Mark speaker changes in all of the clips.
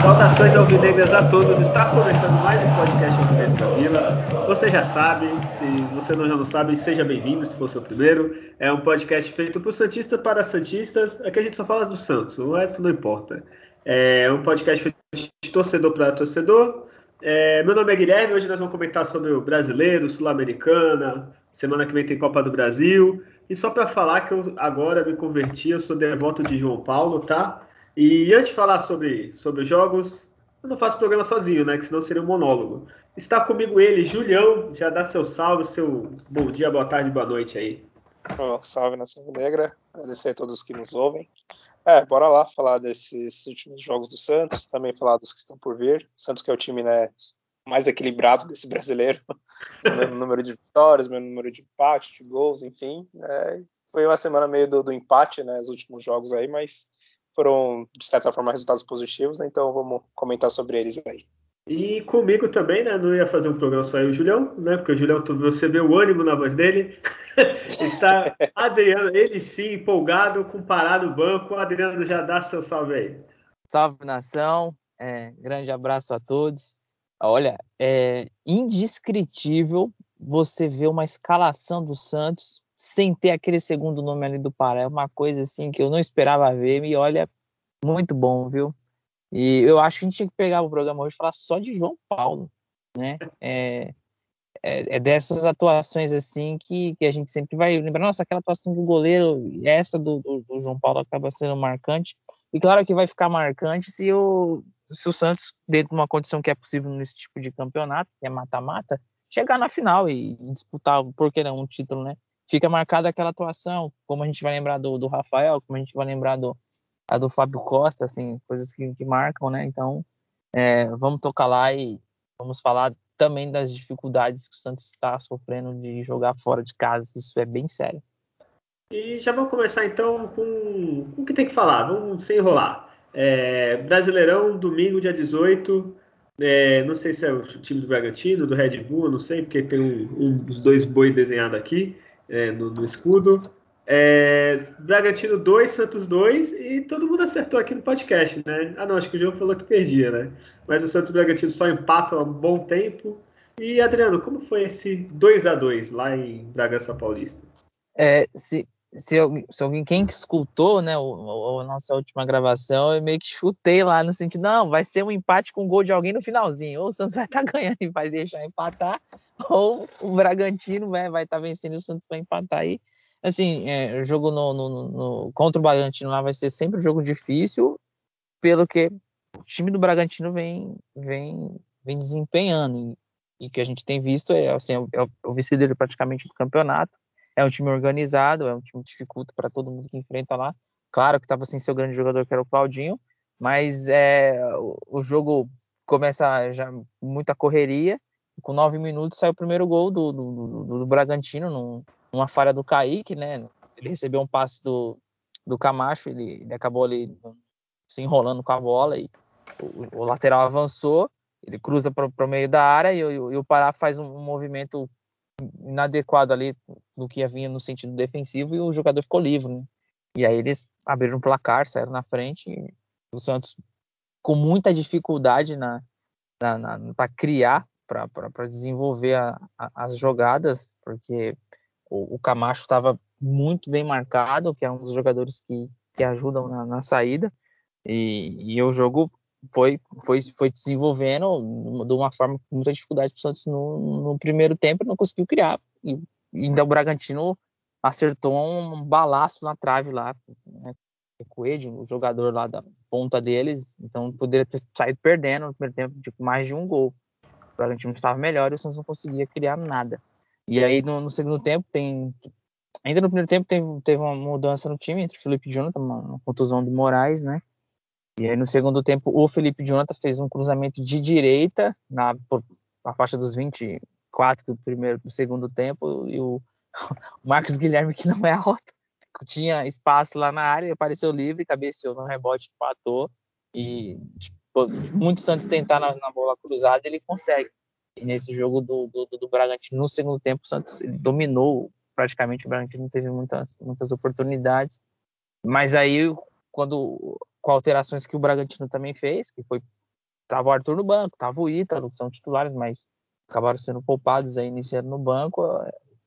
Speaker 1: Saudações alvinegras a todos. Está começando mais um podcast Alvinegros da Vila. Você já sabe, se você não já não sabe, seja bem-vindo se for seu primeiro. É um podcast feito por Santista para Santistas. Aqui a gente só fala do Santos, o resto não importa. É um podcast feito torcedor para torcedor. É, meu nome é Guilherme, hoje nós vamos comentar sobre o brasileiro, Sul-Americana. Semana que vem tem Copa do Brasil. E só para falar que eu agora me converti, eu sou devoto de João Paulo, tá? E antes de falar sobre, sobre os jogos, eu não faço programa sozinho, né? Que senão seria um monólogo. Está comigo ele, Julião. Já dá seu salve, seu bom dia, boa tarde, boa noite aí.
Speaker 2: Oh, salve Nação Negra. Agradecer a todos que nos ouvem. É, bora lá falar desses últimos jogos do Santos, também falar dos que estão por vir. O Santos que é o time né, mais equilibrado desse brasileiro. mesmo número de vitórias, mesmo número de empate, de gols, enfim. É, foi uma semana meio do, do empate, né? Os últimos jogos aí, mas foram, de certa forma, resultados positivos, né? então vamos comentar sobre eles aí.
Speaker 1: E comigo também, né? Não ia fazer um programa só eu e o Julião, né? Porque o Julião, você vê o ânimo na voz dele. Está Adriano, ele sim, empolgado, com parado no banco. Adriano, já dá seu salve aí.
Speaker 3: Salve nação, é, grande abraço a todos. Olha, é indescritível você ver uma escalação do Santos sem ter aquele segundo nome ali do Pará. É uma coisa assim que eu não esperava ver. E olha, muito bom, viu? E eu acho que a gente tinha que pegar o programa hoje e falar só de João Paulo, né? É, é, é dessas atuações assim que, que, a gente sempre vai lembrar. Nossa, aquela atuação do goleiro, essa do, do, do, João Paulo acaba sendo marcante. E claro que vai ficar marcante se o, se o Santos, dentro de uma condição que é possível nesse tipo de campeonato, que é mata-mata, chegar na final e, disputar, por que não, um título, né? fica marcada aquela atuação, como a gente vai lembrar do, do Rafael, como a gente vai lembrar do, a do Fábio Costa, assim, coisas que, que marcam, né? Então, é, vamos tocar lá e vamos falar também das dificuldades que o Santos está sofrendo de jogar fora de casa, isso é bem sério.
Speaker 1: E já vamos começar então com, com o que tem que falar, vamos sem enrolar. É, Brasileirão, domingo, dia 18. É, não sei se é o time do Bragantino, do Red Bull, não sei, porque tem um, um dos dois boi desenhado aqui é, no, no, escudo. É, Bragantino 2, Santos 2 e todo mundo acertou aqui no podcast, né? Ah, não, acho que o João falou que perdia, né? Mas o Santos e o Bragantino só empatam há um bom tempo. E Adriano, como foi esse 2 a 2 lá em Bragança Paulista?
Speaker 3: É, se, se, se alguém quem escutou, né, o, a nossa última gravação, eu meio que chutei lá no sentido, não, vai ser um empate com gol de alguém no finalzinho. Ou o Santos vai estar tá ganhando e vai deixar empatar, ou o Bragantino vai estar tá vencendo e o Santos vai empatar aí. Assim, é, o jogo no, no, no, contra o Bragantino lá vai ser sempre um jogo difícil, pelo que o time do Bragantino vem, vem, vem desempenhando. E, o que a gente tem visto é, assim, é o, é o vice-líder praticamente do campeonato. É um time organizado, é um time que dificulta para todo mundo que enfrenta lá. Claro que estava sem seu grande jogador, que era o Claudinho, mas é, o, o jogo começa já muita correria com nove minutos saiu o primeiro gol do, do, do, do Bragantino, num, numa falha do Kaique, né? Ele recebeu um passe do, do Camacho, ele, ele acabou ali se enrolando com a bola e o, o lateral avançou, ele cruza para o meio da área e, e, e, o Pará faz um, um movimento inadequado ali do que havia no sentido defensivo e o jogador ficou livre, né? E aí eles abriram o placar, saíram na frente e o Santos com muita dificuldade na, na, na para criar para desenvolver a, a, as jogadas, porque o, o Camacho estava muito bem marcado, que é um dos jogadores que, que ajudam na, na saída, e, e, o jogo foi, foi, foi desenvolvendo de uma forma com muita dificuldade para o Santos no, no, primeiro tempo, não conseguiu criar, e, ainda o Bragantino acertou um balaço na trave lá, né, Coelho, o jogador lá da ponta deles, então poderia ter saído perdendo no primeiro tempo de mais de um gol. O Bragantino estava melhor e o Santos não conseguia criar nada. E aí no, no segundo tempo tem ainda no primeiro tempo teve, teve uma mudança no time entre o Felipe Jonathan, uma, uma contusão do Moraes, né? E aí no segundo tempo o Felipe Jonathan fez um cruzamento de direita na por, a faixa dos 24 do primeiro do segundo tempo e o, o Marcos Guilherme que não é alto tinha espaço lá na área, apareceu livre, cabeceou no rebote, empatou e muitos Santos tentar na, na, bola cruzada, ele consegue. Nesse jogo do, do, do Bragantino, no segundo tempo, o Santos dominou praticamente, o Bragantino teve muitas, muitas oportunidades. Mas aí, quando com alterações que o Bragantino também fez, que foi tava o Arthur no banco, tava o Ítalo, que são titulares, mas acabaram sendo poupados aí iniciando no banco.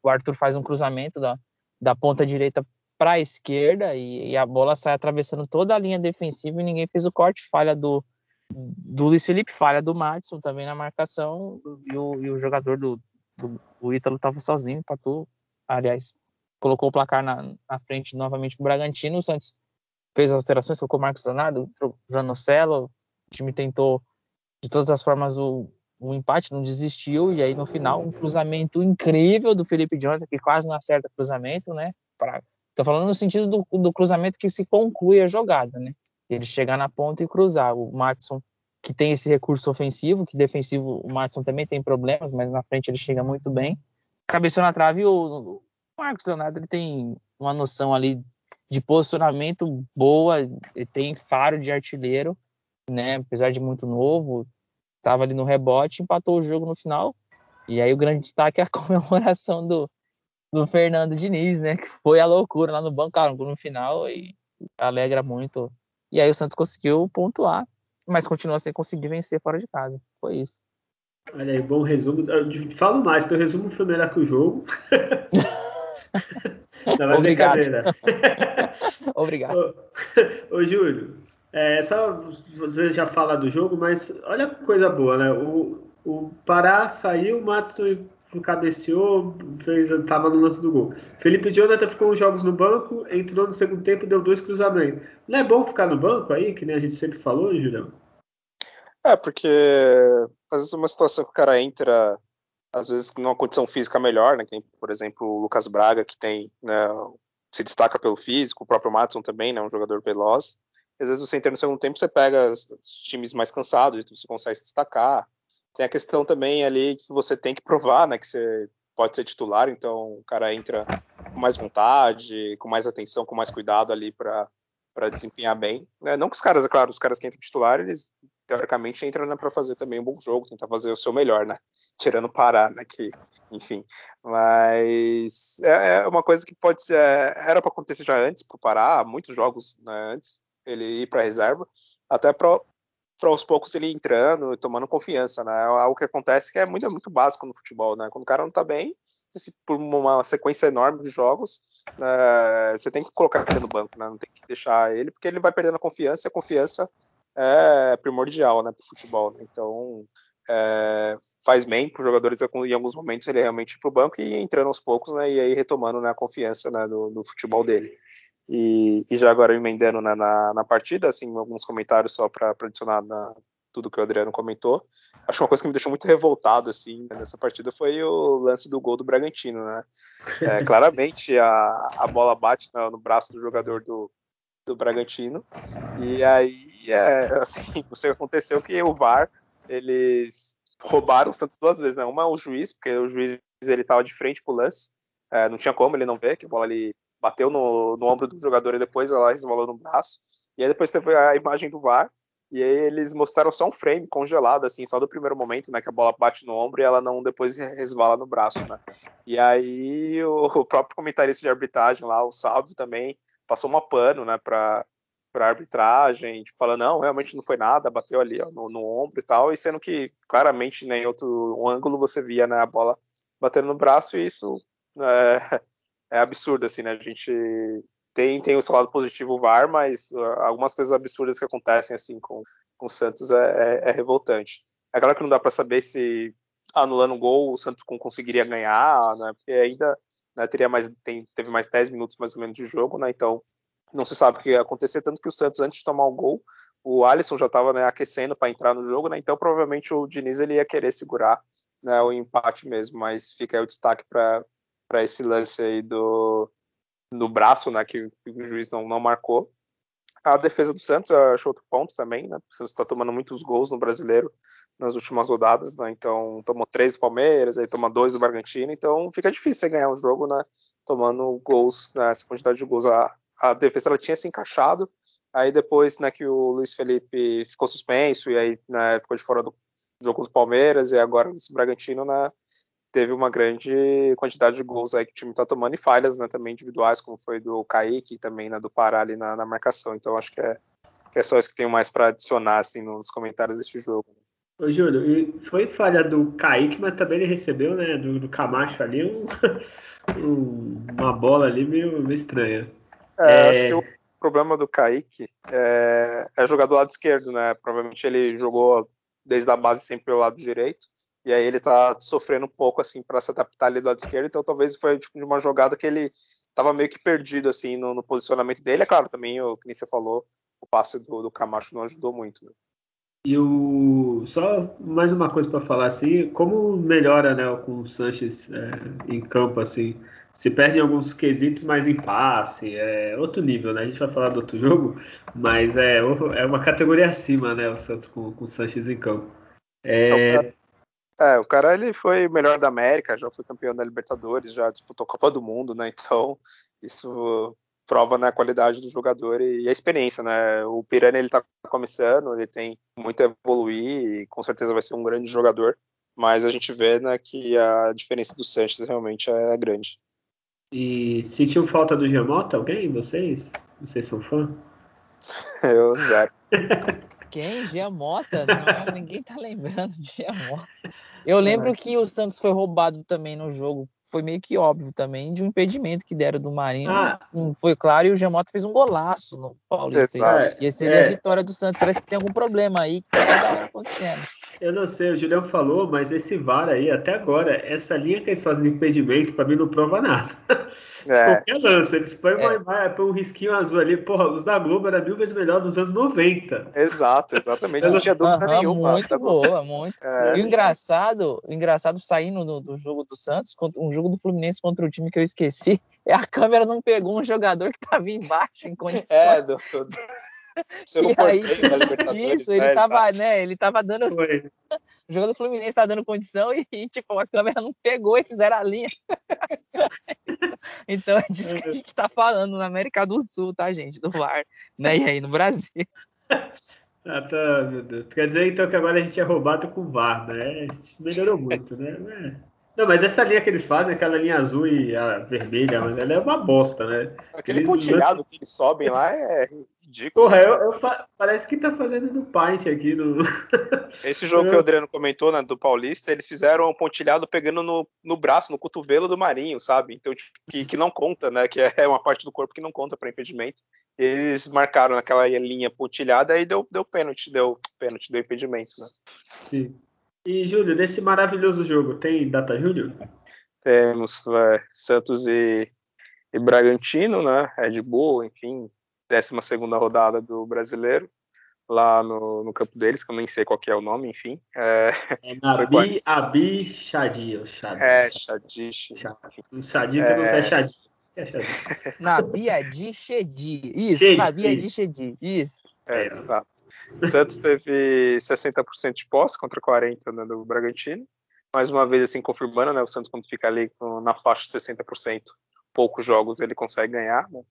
Speaker 3: O Arthur faz um cruzamento da, da ponta direita para a esquerda e, e, a bola sai atravessando toda a linha defensiva e ninguém fez o corte. Falha do, do Luiz Felipe, falha do Madison também na marcação e o, e o jogador do, do o Ítalo estava sozinho, empatou. Aliás, colocou o placar na, na frente novamente do Bragantino. O Santos fez as alterações, colocou o Marcos Leonardo, o Janocelo. O time tentou de todas as formas o, o empate, não desistiu. E aí no final, um cruzamento incrível do Felipe Jonathan, que quase não acerta cruzamento, né? Pra, Tô falando no sentido do, do, cruzamento que se conclui a jogada, né? Ele chegar na ponta e cruzar. O Matson, que tem esse recurso ofensivo, que defensivo o Matson também tem problemas, mas na frente ele chega muito bem. Cabeçou na trave o, Marcos Leonardo ele tem uma noção ali de posicionamento boa, ele tem faro de artilheiro, né? Apesar de muito novo, estava ali no rebote, empatou o jogo no final. E aí o grande destaque é a comemoração do, do Fernando Diniz, né? Que foi a loucura lá no banco, no final e alegra muito. E aí o Santos conseguiu pontuar, mas continua sem conseguir vencer fora de casa. Foi isso.
Speaker 1: Olha aí, bom resumo. Eu falo mais, teu resumo foi melhor que o jogo.
Speaker 3: Não, é Obrigado. Obrigado.
Speaker 1: Ô, ô Júlio, é, só você já fala do jogo, mas olha que coisa boa, né? O, o Pará saiu, o Matos cabeceou, fez, tava no lance do gol. Felipe Jonathan ficou uns jogos no banco, entrou no segundo tempo e deu dois cruzamentos. Não é bom ficar no banco aí, que nem a gente sempre falou, Julião?
Speaker 2: É, porque às vezes uma situação que o cara entra, às vezes numa condição física melhor, né? Tem, por exemplo, o Lucas Braga, que tem, né, se destaca pelo físico, o próprio Matson também, né? Um jogador veloz. Às vezes você entra no segundo tempo, você pega os times mais cansados, você consegue se destacar tem a questão também ali que você tem que provar, né, que você pode ser titular, então o cara entra com mais vontade, com mais atenção, com mais cuidado ali para desempenhar bem. Né? Não que os caras, é claro, os caras que entram titular, eles teoricamente entram né, para fazer também um bom jogo, tentar fazer o seu melhor, né? Tirando o Pará, né? Que, enfim. Mas é, é uma coisa que pode ser. Era para acontecer já antes para o Pará, muitos jogos né, antes, ele ir para reserva, até para para aos poucos ele entrando e tomando confiança, né? É algo que acontece que é muito, muito básico no futebol, né? Quando o cara não tá bem, se, por uma sequência enorme de jogos, né, você tem que colocar ele no banco, né? Não tem que deixar ele, porque ele vai perdendo a confiança e a confiança é primordial, né, pro futebol, né? Então, é, faz bem para os jogadores em alguns momentos ele realmente ir pro banco e entrando aos poucos, né? E aí retomando né, a confiança né, futebol dele. E, e já agora emendando na, na, na, partida, assim, alguns comentários só para adicionar na, tudo que o Adriano comentou. Acho que uma coisa que me deixou muito revoltado assim nessa partida foi o lance do gol do Bragantino, né? É, claramente a, a bola bate no, no, braço do jogador do, do Bragantino e aí é, assim, você aconteceu que o VAR eles roubaram o Santos duas vezes, né? Uma é o juiz, porque o juiz ele estava de frente pro lance, é, não tinha como ele não ver que a bola ali bateu no, no ombro do jogador e depois ela resvalou no braço. E aí depois teve a imagem do VAR, e aí eles mostraram só um frame congelado, assim, só do primeiro momento, né, que a bola bate no ombro e ela não depois resvala no braço, né. E aí o, próprio comentarista de arbitragem lá, o Salvo também, passou uma pano, né, pra, pra arbitragem, falando, não, realmente não foi nada, bateu ali ó, no, no, ombro e tal, e sendo que claramente né, em outro um ângulo você via né, a bola batendo no braço, e isso é, é absurdo, assim, né? A gente tem, tem o seu lado positivo o VAR, mas uh, algumas coisas absurdas que acontecem, assim, com, com o Santos é, é, é revoltante. É claro que não dá para saber se anulando o gol o Santos conseguiria ganhar, né? Porque ainda né, teria mais, tem, teve mais 10 minutos mais ou menos de jogo, né? Então não se sabe o que ia acontecer, tanto que o Santos, antes de tomar o gol, o Alisson já estava né, aquecendo para entrar no jogo, né? Então provavelmente o Diniz ele ia querer segurar né, o empate mesmo, mas fica aí o destaque para para esse lance aí do, do braço, né, que, que o juiz não, não marcou. A defesa do Santos achou outro ponto também, né? O Santos está tomando muitos gols no brasileiro nas últimas rodadas, né? Então tomou três do Palmeiras, aí toma dois do Bragantino, então fica difícil você ganhar um jogo, né? Tomando gols, né? essa quantidade de gols. A, a defesa ela tinha se encaixado, Aí depois, né, que o Luiz Felipe ficou suspenso e aí né, ficou de fora do jogo do Palmeiras e agora esse Bragantino né, teve uma grande quantidade de gols aí que o time está tomando e falhas né, também individuais, como foi do Kaique também né, do Pará ali na, na marcação. Então acho que é, que é só isso que tenho mais para adicionar assim, nos comentários desse jogo.
Speaker 1: Ô, Júlio, e foi falha do Kaique, mas também ele recebeu, né, do, do Camacho ali, um, um, uma bola ali meio, meio estranha.
Speaker 2: É, é... Acho que o problema do Kaique é, é jogar do lado esquerdo, né? Provavelmente ele jogou desde a base sempre pelo lado direito, e aí ele tá sofrendo um pouco, assim, para se adaptar ali do lado esquerdo, então talvez foi tipo, uma jogada que ele tava meio que perdido, assim, no, no posicionamento dele. É claro, também, o que nem você falou, o passe do, do Camacho não ajudou muito, né?
Speaker 1: E o só mais uma coisa para falar assim, como melhora, né, com o Sanches é, em campo assim, se perde em alguns quesitos, mas em passe, é outro nível, né? A gente vai falar do outro jogo, mas é, é uma categoria acima, né, o Santos com, com o Sanches em campo.
Speaker 2: É... É, o cara, ele foi melhor da América, já foi campeão da Libertadores, já disputou Copa do Mundo, né? Então isso prova na né, qualidade do jogador e a experiência, né? O Piranha ele tá começando, ele tem muito a evoluir e com certeza vai ser um grande jogador, mas a gente vê né, que a diferença do Sanches realmente é grande.
Speaker 1: E sentiu falta do Giamota alguém? Vocês? Vocês são fã?
Speaker 2: Eu zero.
Speaker 3: Quem? Giamota? Não, ninguém tá lembrando de Giamota. Eu lembro que o Santos foi roubado também no jogo foi meio que óbvio também de um impedimento que deram do Marinho. Ah. Não foi claro e o Jamota fez um golaço no Paulista. E seria é. a vitória do Santos. Parece que tem algum problema aí que tá acontecendo.
Speaker 1: Eu não sei, o Julião falou, mas esse VAR aí, até agora, essa linha que eles fazem de impedimento, pra mim não prova nada. É. Qualquer lance, eles põem, é. uma, põem um risquinho azul ali. Porra, os da Globo era mil vezes melhor nos anos 90.
Speaker 2: Exato, exatamente. não tinha dúvida
Speaker 3: Aham,
Speaker 2: nenhuma.
Speaker 3: Muito tá boa, muito. É. E o engraçado, o engraçado saindo do, do, jogo do Santos, um jogo do Fluminense contra o time que eu esqueci, é a câmera não pegou um jogador que tava embaixo em condições. É, do, Seu aí, isso, ele né, tava, né, ele tava dando. Foi. O jogador do Fluminense tava dando condição e, e, tipo, a câmera não pegou e fizeram a linha. então é disso que a gente tá falando na América do Sul, tá, gente? Do VAR, né? E aí no Brasil.
Speaker 1: Ah, tá, meu Deus. Quer dizer então que agora a gente é roubado com VAR, né? A gente melhorou muito, né? É. Não, mas essa linha que eles fazem, aquela linha azul e a vermelha, mas ela é uma bosta, né?
Speaker 2: Aquele eles pontilhado que eles sobem lá é ridículo.
Speaker 1: Porra, eu, eu fa... parece que tá fazendo do Paint aqui no.
Speaker 2: Esse jogo que o Adriano comentou, né, do Paulista, eles fizeram um pontilhado pegando no, no braço, no cotovelo do Marinho, sabe? Então, tipo, que, que não conta, né? Que é uma parte do corpo que não conta para impedimento. Eles marcaram naquela linha pontilhada e deu, deu pênalti, deu pênalti, deu impedimento, né?
Speaker 1: Sim. E, Júlio, nesse maravilhoso jogo, tem data Júlio?
Speaker 2: Temos é, Santos e, e, Bragantino, né? Red Bull, enfim, 12 rodada do brasileiro, lá no, no, campo deles, que eu nem sei qual é o nome, enfim.
Speaker 1: É, é Nabi Abi Shadi.
Speaker 2: É, Shadi.
Speaker 1: Um Shadi que não sei é Shadi. É
Speaker 3: Nabi Adi Shedi. Isso, Nabi Adi Shedi. Isso.
Speaker 2: É, exato. Santos teve 60% de posse contra 40% né, do Bragantino. Mais uma vez, assim, confirmando, né? O Santos, quando fica ali na faixa de 60%, poucos jogos ele consegue ganhar. Né?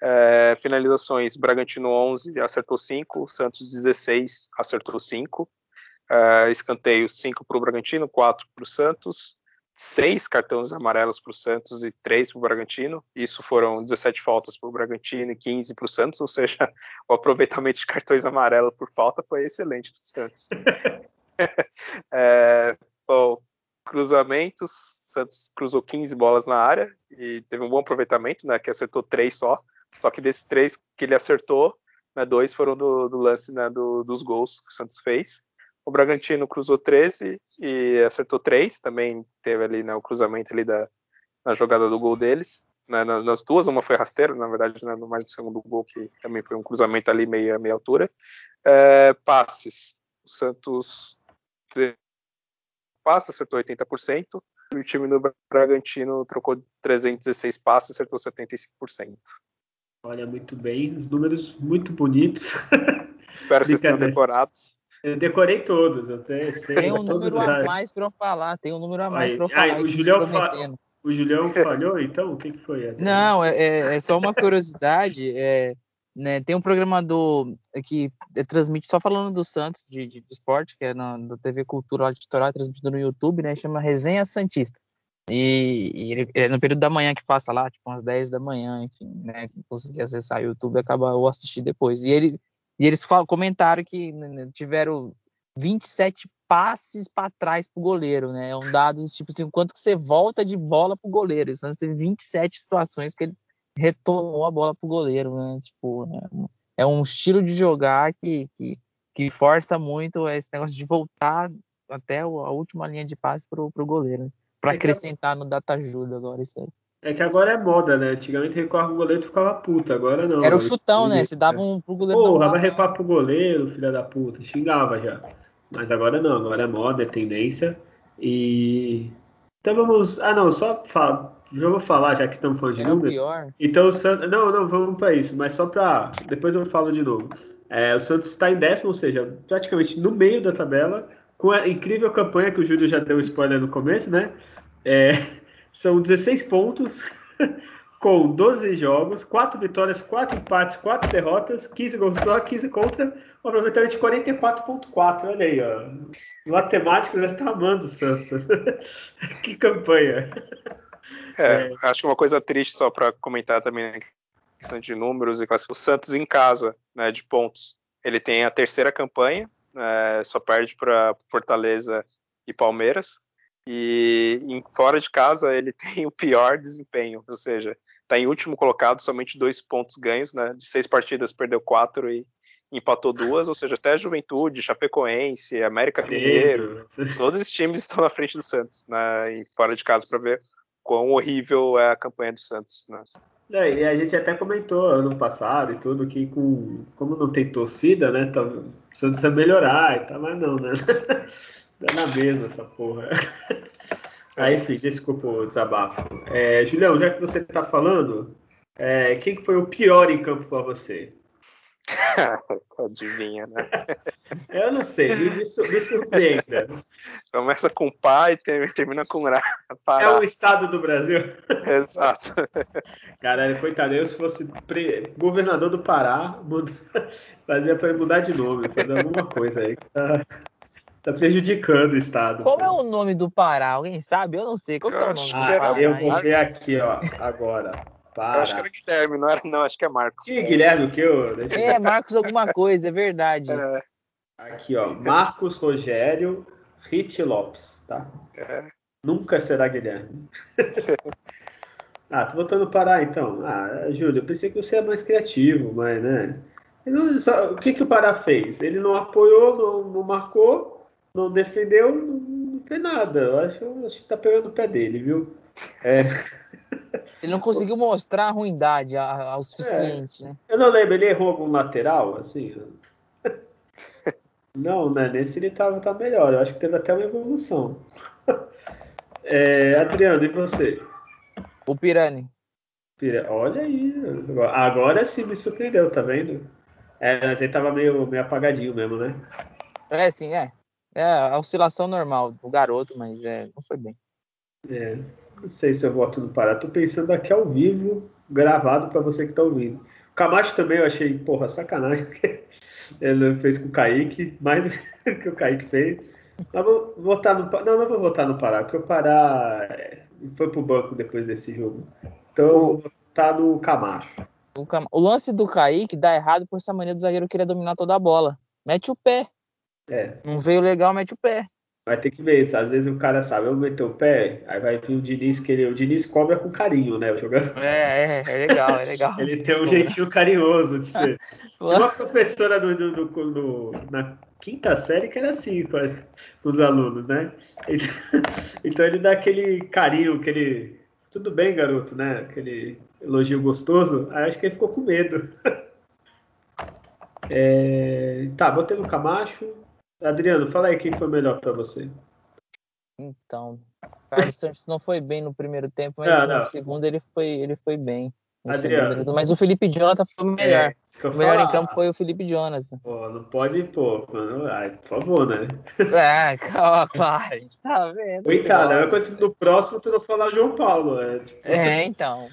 Speaker 2: É, finalizações: Bragantino 11 acertou 5, Santos 16 acertou 5. É, escanteios: 5 para o Bragantino, 4 para o Santos seis cartões amarelos para o Santos e três para o Bragantino. Isso foram 17 faltas para o Bragantino e 15 para o Santos, ou seja, o aproveitamento de cartões amarelos por falta foi excelente do Santos. é, bom, cruzamentos, Santos cruzou 15 bolas na área e teve um bom aproveitamento, né, que acertou três só. Só que desses três que ele acertou, né, dois foram do, do lance né, do, dos gols que o Santos fez. O Bragantino cruzou 13 e acertou 3, também teve ali né, o cruzamento ali da, na jogada do gol deles. Né, nas duas, uma foi rasteiro, na verdade, né, mais do segundo gol, que também foi um cruzamento ali meia, meia altura. É, passes. O Santos passa, acertou 80%. E o time do Bragantino trocou 316 passes, acertou 75%.
Speaker 1: Olha, muito bem, os números muito bonitos.
Speaker 2: Espero que vocês tenham decorados.
Speaker 1: Eu decorei todos, eu sei,
Speaker 3: Tem um número a mais para eu falar, tem um número a mais para eu falar.
Speaker 1: Aí, o, Julião fa... o Julião falhou, então? O que, que foi?
Speaker 3: Não, é, é, é, só uma curiosidade. É, né, tem um programador que transmite só falando do Santos, de, de, de esporte, que é na, da TV Cultura Litoral, transmitido no YouTube, né? Chama Resenha Santista. E, e ele, é no período da manhã que passa lá, tipo umas 10 da manhã, enfim, né? Quem conseguir acessar o YouTube acaba ou assistir depois. E, ele, e eles falam, comentaram que né, tiveram 27 passes para trás pro goleiro, né? É um dado tipo assim, quanto que você volta de bola pro goleiro. O Santos teve 27 situações que ele retomou a bola pro goleiro, né? Tipo, é, é um estilo de jogar que, que, que, força muito esse negócio de voltar até a última linha de passe pro, pro goleiro. Né? Para acrescentar no Data Julio agora isso aí.
Speaker 1: É que agora é moda, né? Antigamente recuar o goleiro ficava puta, agora não.
Speaker 3: Era o chutão, né? Se dava um pro goleiro.
Speaker 1: Porra, vai recuar pro goleiro, filha da puta. Xingava já. Mas agora não, agora é moda, é tendência. E. Então vamos. Ah, não, só fala. Já vou falar, já que estamos falando de é número. Pior. Então o Santos. Não, não, vamos para isso, mas só para. Depois eu falo de novo. É, o Santos está em décimo, ou seja, praticamente no meio da tabela, com a incrível campanha que o Júlio já deu spoiler no começo, né? É, são 16 pontos, com 12 jogos, 4 vitórias, 4 empates, 4 derrotas, 15 gols pró, 15 contra, um aproveitamento de 44,4. Olha aí, ó. O matemático deve estar amando o Santos. que campanha.
Speaker 2: É, é, acho que uma coisa triste só para comentar também questão de números e o Santos em casa, né, de pontos. Ele tem a terceira campanha, é, só perde para Fortaleza e Palmeiras. E em, fora de casa ele tem o pior desempenho, ou seja, está em último colocado, somente dois pontos ganhos, né? De seis partidas perdeu quatro e empatou duas, ou seja, até a Juventude, Chapecoense, América Mineiro, todos esses times estão na frente do Santos, né? E fora de casa para ver quão horrível é a campanha do Santos, né?
Speaker 1: É, e a gente até comentou ano passado e tudo que com, como não tem torcida, né? Tá, o Santos ia melhorar e tal, mas não, né? Tá na mesma essa porra. Aí, enfim, desculpa o desabafo. É, Julião, já que você está falando, é, quem foi o pior em campo para você?
Speaker 2: Adivinha, né?
Speaker 1: Eu não sei, me, me surpreenda.
Speaker 2: Começa com pai e termina com ra.
Speaker 1: É o estado do Brasil.
Speaker 2: Exato.
Speaker 1: Caralho, coitado, eu se fosse pre... governador do Pará, muda... fazia para mudar de nome, fazer alguma coisa aí. Tá, prejudicando o estado.
Speaker 3: Qual é o nome do Pará? Alguém sabe? Eu não sei. Qual é o nome
Speaker 1: do Pará? Eu vou ver aqui, ó, agora.
Speaker 2: Para. Eu acho que era Guilherme, não era, não, acho que é Marcos.
Speaker 1: Que Guilherme, o que eu.
Speaker 3: É, Marcos alguma coisa, é verdade. É.
Speaker 1: Aqui, ó. Marcos Rogério Rit Lopes, tá? É. Nunca será Guilherme. ah, tô voltando Pará então. Ah, Júlio, eu pensei que você é mais criativo, mas, né? Não, só, o que, que o Pará fez? Ele não apoiou, não, não marcou, não defendeu, não, não fez nada. Eu acho, eu acho que tá pegando o pé dele, viu? É.
Speaker 3: Ele não conseguiu mostrar a ruindade ao suficiente,
Speaker 1: é.
Speaker 3: né?
Speaker 1: Eu não lembro, ele errou algum lateral, assim? não, né? Nesse ele tava, tá melhor. Eu acho que teve até uma evolução. é, Adriano, e você?
Speaker 3: O Pirani.
Speaker 1: Olha aí. Agora sim me surpreendeu, tá vendo? É, mas ele tava meio, meio apagadinho mesmo, né?
Speaker 3: É, sim, é. É a oscilação normal do garoto, mas é, não foi bem.
Speaker 1: É. Não sei se eu voto no Pará. Tô pensando aqui ao vivo, gravado para você que tá ouvindo. O Camacho também eu achei, porra, sacanagem. Ele fez com o Kaique, mais do que o Kaique fez. Mas vou votar no Não, não vou votar no Pará, porque o Pará é, foi pro banco depois desse jogo. Então eu vou votar no Camacho.
Speaker 3: O, Cam... o lance do Kaique dá errado por essa mania do zagueiro querer dominar toda a bola. Mete o pé.
Speaker 1: É.
Speaker 3: Não veio legal, mete o pé.
Speaker 1: Vai ter que ver. Às vezes o cara sabe, eu meter o pé, aí vai vir o Diniz querer. O Diniz cobra com carinho, né? O jogador.
Speaker 3: É, é, é legal, é legal.
Speaker 1: Ele tem um jeitinho carinhoso de ser. Tinha uma professora do, do, do, do, na quinta série que era assim com, os alunos, né? Então ele dá aquele carinho, aquele. Tudo bem, garoto, né? Aquele elogio gostoso. Aí acho que ele ficou com medo. É... Tá, botei no Camacho. Adriano, fala aí quem foi melhor para você.
Speaker 3: Então, Carlos Santos não foi bem no primeiro tempo, mas não, no não. segundo ele foi, ele foi bem. Adriano. mas o Felipe Jonathan foi o melhor. É, o melhor falar. em campo foi o Felipe Jonathan.
Speaker 1: Pô, não pode pô, mano. Ai, por favor, né?
Speaker 3: É, calma, claro, a gente tá vendo.
Speaker 1: Oi, cara, é coisa no próximo tu não falar João Paulo. É, tipo...
Speaker 3: é então.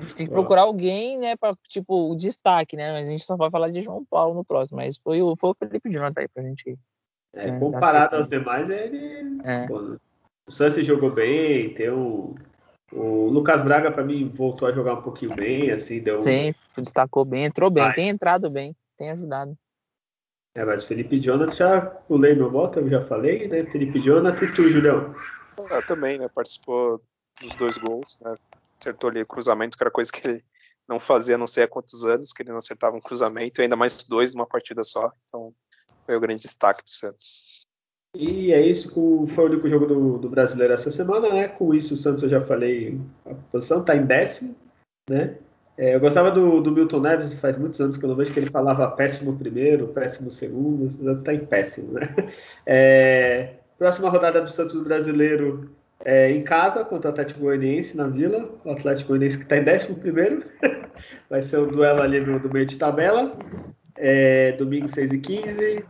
Speaker 3: A gente tem que procurar alguém, né, para tipo, o destaque, né? Mas a gente só vai falar de João Paulo no próximo. Mas foi o, foi o Felipe Jonathan aí pra gente.
Speaker 1: É, né, comparado aos demais, ele. É. Pô, o Santos jogou bem, tem o. O Lucas Braga, para mim, voltou a jogar um pouquinho bem, assim, deu.
Speaker 3: Sim, destacou bem, entrou bem, mas... tem entrado bem, tem ajudado.
Speaker 1: É, mas Felipe Jonathan já pulei meu voto, eu já falei, né? Felipe Jonathan e tu, Julião.
Speaker 2: Eu também, né? Participou dos dois gols, né? Acertou ali o cruzamento, que era coisa que ele não fazia não sei há quantos anos, que ele não acertava um cruzamento, ainda mais dois numa partida só. Então, foi o grande destaque do Santos.
Speaker 1: E é isso, foi o único jogo do, do brasileiro essa semana, né? Com isso, o Santos, eu já falei, a posição está em décimo, né? É, eu gostava do, do, Milton Neves, faz muitos anos que eu não vejo que ele falava péssimo primeiro, péssimo segundo, o Santos está em péssimo, né? É, próxima rodada do Santos brasileiro é, em casa contra o Atlético Goianiense na Vila. O Atlético Goianiense que está em décimo primeiro. Vai ser o duelo ali do, do meio de tabela. É, domingo 6 e 15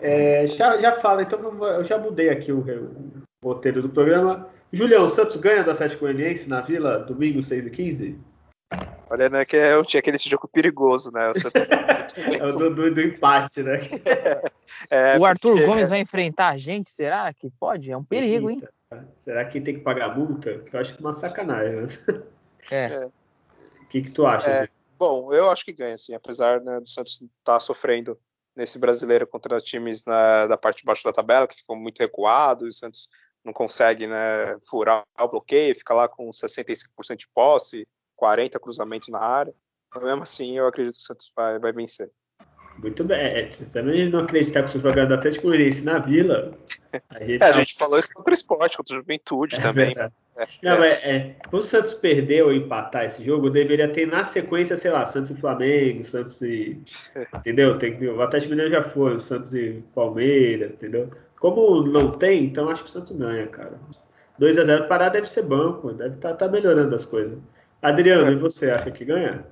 Speaker 1: é, já, já fala, então eu já mudei aqui o, o roteiro do programa. Julião, o Santos ganha do Atlético Goianiense na Vila, domingo 6 e 15
Speaker 2: Olha, né, que eu tinha aquele jogo perigoso, né? O Santos...
Speaker 1: é o do, do, empate, né?
Speaker 3: É, o Arthur porque... Gomes vai enfrentar a gente, será que pode? É um perigo, Eita,
Speaker 1: hein? Será que tem que pagar multa? Eu acho que é uma sacanagem. Né?
Speaker 3: É.
Speaker 1: O que, que tu acha? É,
Speaker 2: bom, eu acho que ganha, sim, apesar né, do Santos estar tá sofrendo nesse brasileiro contra times na, da parte de baixo da tabela, que ficam muito recuados, e o Santos não consegue né, furar o bloqueio, fica lá com 65% de posse, 40 cruzamentos na área. Mas mesmo assim, eu acredito que o Santos vai, vai vencer.
Speaker 1: Muito bem. Você também não acreditar que o Santos vai ganhar do Atlético Goianiense na Vila,
Speaker 2: a gente, é, a gente falou isso contra o esporte, contra a juventude é também.
Speaker 1: É, não, é. é, o Santos perder ou empatar esse jogo, deveria ter na sequência, sei lá, Santos e Flamengo, Santos e. entendeu? Tem, o Atlético Mineiro já foi, o Santos e Palmeiras, entendeu? Como não tem, então acho que o Santos ganha, cara. 2 a 0 parar deve ser banco, deve estar tá, tá melhorando as coisas. Adriano, é. e você acha que ganha?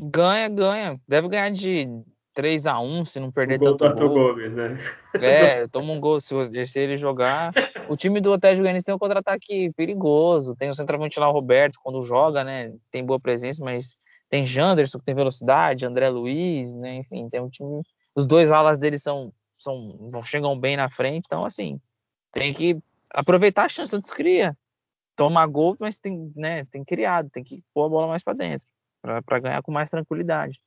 Speaker 3: Ganha, ganha. Deve ganhar de 3 a 1 se não perder
Speaker 1: o gol
Speaker 3: tanto
Speaker 1: do gol. Gomes, né?
Speaker 3: É, toma um gol se, se ele jogar. O time do Atlético Goianiense tem um contra-ataque perigoso. Tem o centroavante lá, o Roberto, quando joga, né? Tem boa presença, mas tem Janderson, que tem velocidade, André Luiz, né? Enfim, tem um time. Os dois alas deles são, são chegam bem na frente, então assim, tem que aproveitar a chance antes cria. Toma gol, mas tem, né, tem criado, tem que pôr a bola mais para dentro, para ganhar com mais tranquilidade.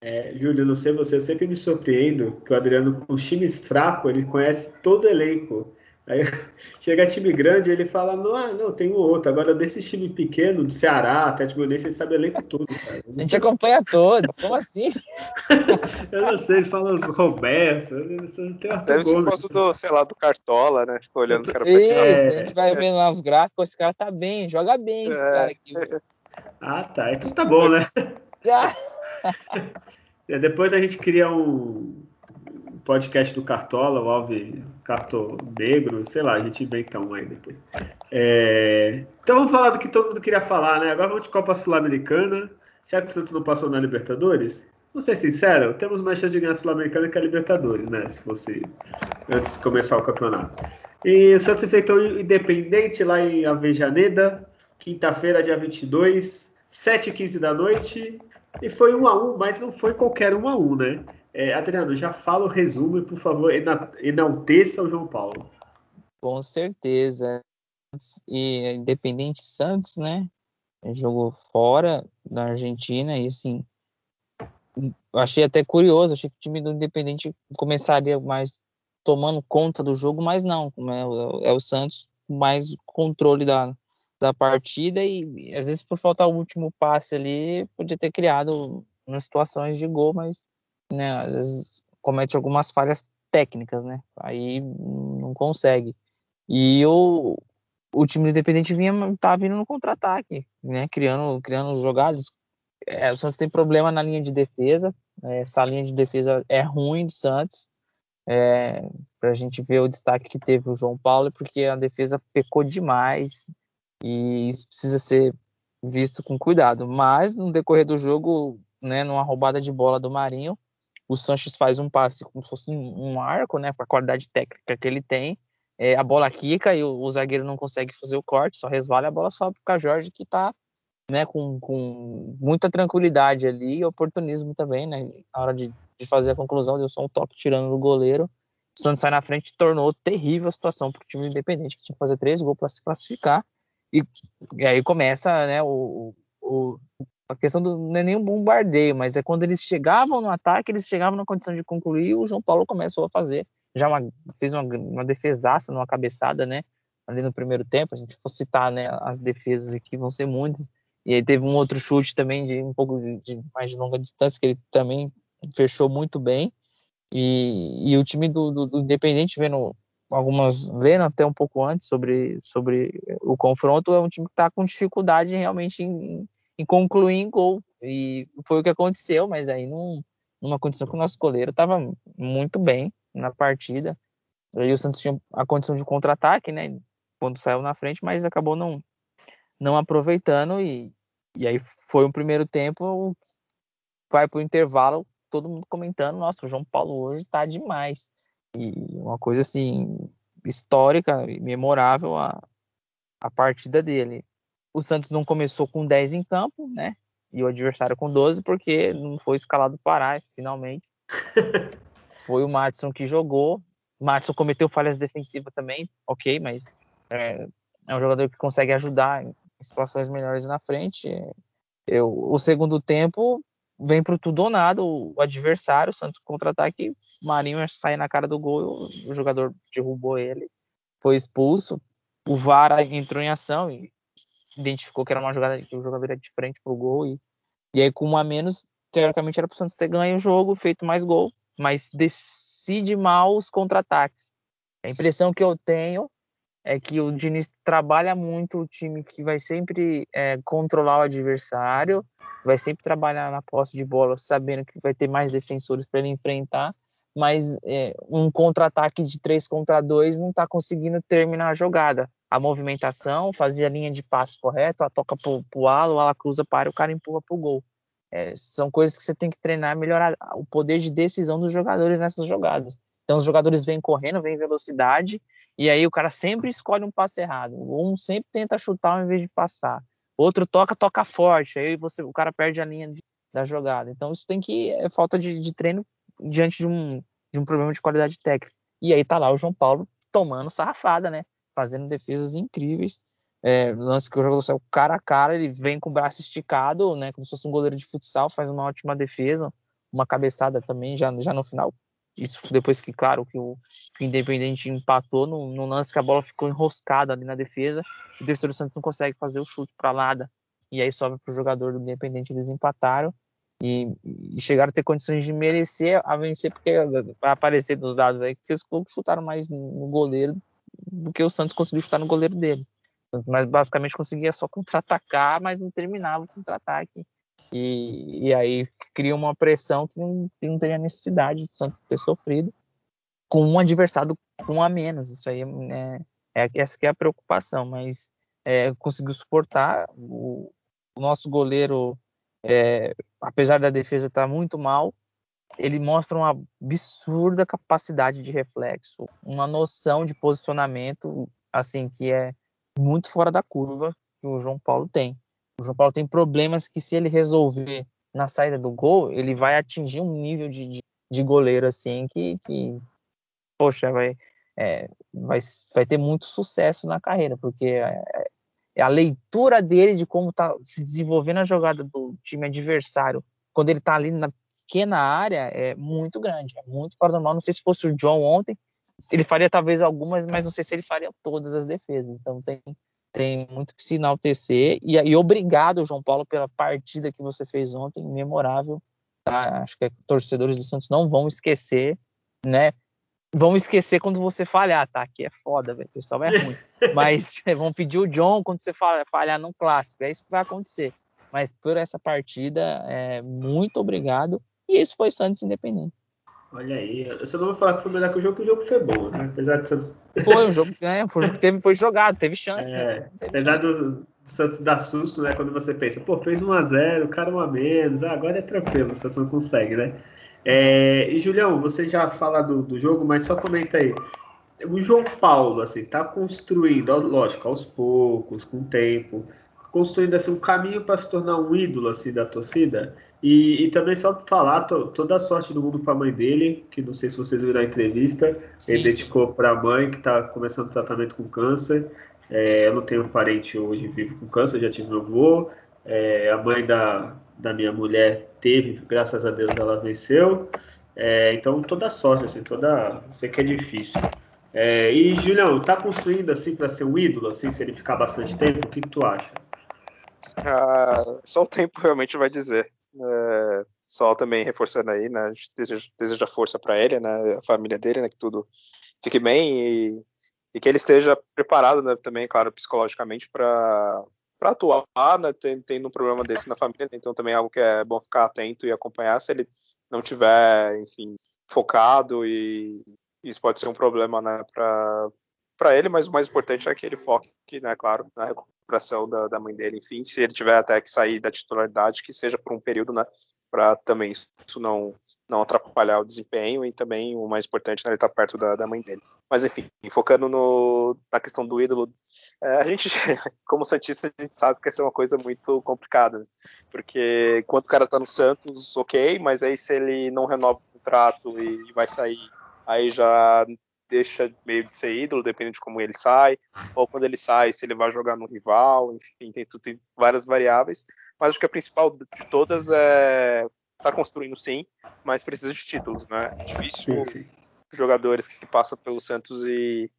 Speaker 1: É, Júlio, não sei você, eu sempre me surpreendo que o Adriano, com times fracos, ele conhece todo o elenco. Aí chega time grande ele fala, não, ah, não, tem um outro. Agora, desse time pequeno, do Ceará, Atlético Goianiense, ele sabe o elenco todo, cara.
Speaker 3: A gente acompanha todos, como assim?
Speaker 1: eu não sei, ele fala os Roberto,
Speaker 2: tem Arthur Deve ser por causa do, sei lá, do Cartola, né? Ficou olhando os caras
Speaker 3: Isso, é, a gente vai vendo lá os gráficos, esse cara tá bem, joga bem esse é. cara aqui.
Speaker 1: Ah, tá, então tá bom, né? É, depois a gente cria um podcast do Cartola, o Alve Carto Negro, sei lá, a gente inventa um aí depois. É, então vamos falar do que todo mundo queria falar, né? Agora vamos de Copa Sul-Americana. Já que o Santos não passou na Libertadores, vou ser sincero, temos mais chance de ganhar a Sul-Americana que a Libertadores, né? Se fosse antes de começar o campeonato. E o Santos enfrentou Independente lá em Avejaneda, quinta-feira, dia 22, 7h15 da noite. E foi um a um, mas não foi qualquer um a um, né? É, Adriano, já fala o resumo e, por favor, enalteça o João Paulo.
Speaker 3: Com certeza. E Independente Santos, né? Jogou fora da Argentina e, assim, achei até curioso. Achei que o time do Independente começaria mais tomando conta do jogo, mas não. É, é o Santos mais controle da, da partida e às vezes por faltar o último passe ali podia ter criado umas situações de gol, mas né, às vezes comete algumas falhas técnicas, né? Aí não consegue. E o, o time do Independente vinha tá vindo no contra-ataque, né? Criando criando jogadas. É, o Santos tem problema na linha de defesa. Né? Essa linha de defesa é ruim do Santos. É, para a gente ver o destaque que teve o João Paulo, porque a defesa pecou demais e isso precisa ser visto com cuidado. Mas no decorrer do jogo, né, numa roubada de bola do Marinho, o Sanches faz um passe como se fosse um arco, né, com a qualidade técnica que ele tem. É, a bola quica e o, o, zagueiro não consegue fazer o corte, só resvala a bola sobe para o Jorge que está né, com, com muita tranquilidade ali e oportunismo também, né, na hora de, de fazer a conclusão, deu só um toque tirando do goleiro. O Santos sai na frente tornou terrível a situação para o time independente, que tinha que fazer três gols para se classificar. E, e, aí começa né, o, o, a questão do não é nem um bombardeio, mas é quando eles chegavam no ataque, eles chegavam na condição de concluir, o João Paulo começou a fazer. Já uma, fez uma, uma defesaça numa cabeçada, né? Ali no primeiro tempo, a gente for citar né, as defesas aqui, vão ser muitas. E aí teve um outro chute também de um pouco de, de mais de longa distância, que ele também fechou muito bem. E, e o time do, do, do, Independente, vendo algumas, vendo até um pouco antes sobre, sobre o confronto, é um time que está com dificuldade realmente em, em concluir em gol. E foi o que aconteceu, mas aí num, numa condição que o nosso goleiro estava muito bem na partida. Aí o Santos tinha a condição de contra-ataque, né? Quando saiu na frente, mas acabou não, não aproveitando e, e aí foi um primeiro tempo, vai para o intervalo, todo mundo comentando, nossa, o João Paulo hoje tá demais. E uma coisa assim, histórica e memorável a, a partida dele. O Santos não começou com 10 em campo, né? E o adversário com 12, porque não foi escalado parar, finalmente. foi o Matson que jogou. O Matson cometeu falhas defensivas também, ok, mas é, é um jogador que consegue ajudar em situações melhores na frente. Eu, o segundo tempo vem pro tudo ou nada, o, adversário, o Santos contra-ataque, Marinho sai na cara do gol, o, jogador derrubou ele, foi expulso, o VAR entrou em ação e identificou que era uma jogada que o jogador ia de frente pro gol e, e aí com um a menos, teoricamente era pro Santos ter ganho o jogo, feito mais gol, mas decide mal os contra-ataques. A impressão que eu tenho é que o Diniz trabalha muito o time que vai sempre é, controlar o adversário, vai sempre trabalhar na posse de bola, sabendo que vai ter mais defensores para ele enfrentar, mas é, um contra-ataque de 3 contra 2 não está conseguindo terminar a jogada. A movimentação, fazia a linha de passe correta, a toca para o ala, o ala cruza para o cara empurra para o gol. É, são coisas que você tem que treinar, melhorar o poder de decisão dos jogadores nessas jogadas. Então os jogadores vêm correndo, vêm velocidade, e aí o cara sempre escolhe um passe errado. Um sempre tenta chutar ao invés de passar. Outro toca, toca forte. Aí você, o cara perde a linha de, da jogada. Então isso tem que é falta de, de, treino diante de um, de um problema de qualidade técnica. E aí tá lá o João Paulo tomando sarrafada, né? Fazendo defesas incríveis. É, lance que o jogador saiu cara a cara, ele vem com o braço esticado, né? Como se fosse um goleiro de futsal, faz uma ótima defesa, uma cabeçada também já, já no final isso depois que, claro, que o, o Independente empatou no, lance que a bola ficou enroscada ali na defesa. O defensor do Santos não consegue fazer o chute para nada. E aí sobe para o jogador do Independente, eles empataram. E, e, chegaram a ter condições de merecer a vencer, porque vai aparecer nos dados aí que os clubes chutaram mais no goleiro do que o Santos conseguiu chutar no goleiro dele. Mas basicamente conseguia só contra-atacar, mas não terminava o contra-ataque. E, e aí cria uma pressão que não, que não teria necessidade de Santos ter sofrido com um adversário com um a menos. Isso aí é, é essa que é a preocupação, mas é, conseguiu suportar. O, o nosso goleiro, é, apesar da defesa estar muito mal, ele mostra uma absurda capacidade de reflexo, uma noção de posicionamento, assim, que é muito fora da curva que o João Paulo tem. O João Paulo tem problemas que, se ele resolver na saída do gol, ele vai atingir um nível de, de, de goleiro assim que, que poxa, vai, é, vai, vai ter muito sucesso na carreira, porque é, é a leitura dele de como está se desenvolvendo a jogada do time adversário quando ele está ali na pequena área é muito grande, é muito fora do normal. Não sei se fosse o John ontem, ele faria talvez algumas, mas não sei se ele faria todas as defesas. Então tem tem muito que se enaltecer. E, e obrigado, João Paulo, pela partida que você fez ontem, memorável. Tá? Acho que torcedores do Santos não vão esquecer, né? Vão esquecer quando você falhar, tá? Que é foda, velho. O pessoal é ruim. Mas vão pedir o John quando você falhar num clássico. É isso que vai acontecer. Mas por essa partida, é, muito obrigado. E isso foi Santos Independente.
Speaker 1: Olha aí, eu só não vou falar que foi melhor que o jogo, porque o jogo foi bom, né? Apesar do Santos.
Speaker 3: Foi um jogo, né? Foi jogo que teve, foi jogado, teve chance.
Speaker 1: É, né? teve apesar chance. Do, do, Santos dar susto, né? Quando você pensa, pô, fez 1x0, o cara 1 a menos, ah, agora é tranquilo, o Santos não consegue, né? É, e Julião, você já fala do, do jogo, mas só comenta aí. O João Paulo, assim, tá construindo, lógico, aos poucos, com o tempo. construindo assim um caminho para se tornar um ídolo assim da torcida. E, e também só falar to, toda a sorte do mundo para a mãe dele, que não sei se vocês viram a entrevista, sim, ele dedicou para a mãe que está começando tratamento com câncer. É, eu não tenho parente hoje vivo com câncer, já tive meu avô. É, a mãe da, da minha mulher teve, graças a Deus ela venceu. É, então toda sorte, assim, toda. Sei que é difícil. É, e Julião, tá construindo assim para ser um ídolo, assim, se ele ficar bastante tempo, o que, que tu acha?
Speaker 2: Ah, só o tempo realmente vai dizer. É, só também reforçando aí, né? A gente deseja, deseja força para ele, né? A família dele, né? Que tudo fique bem e, e que ele esteja preparado, né? Também, claro, psicologicamente para para atuar, né? Tendo, tendo um problema desse na família, né, então também é algo que é bom ficar atento e acompanhar se ele não tiver, enfim, focado e isso pode ser um problema, né? Para para ele, mas o mais importante é que ele foque, né, claro, na recuperação da, da, mãe dele, enfim, se ele tiver até que sair da titularidade, que seja por um período, né, para também isso não não atrapalhar o desempenho e também o mais importante, né, ele estar tá perto da, da, mãe dele. Mas enfim, focando no, na questão do ídolo, é, a gente, como Santista, a gente sabe que essa é uma coisa muito complicada, né? porque enquanto o cara tá no Santos, ok, mas aí se ele não renova o contrato e vai sair, aí já deixa meio de ser ídolo, dependendo de como ele sai, ou quando ele sai, se ele vai jogar no rival, enfim, tem, tem várias variáveis, mas acho que a principal de todas é tá construindo sim, mas precisa de títulos, né? É difícil sim, sim. jogadores que passam pelo Santos e,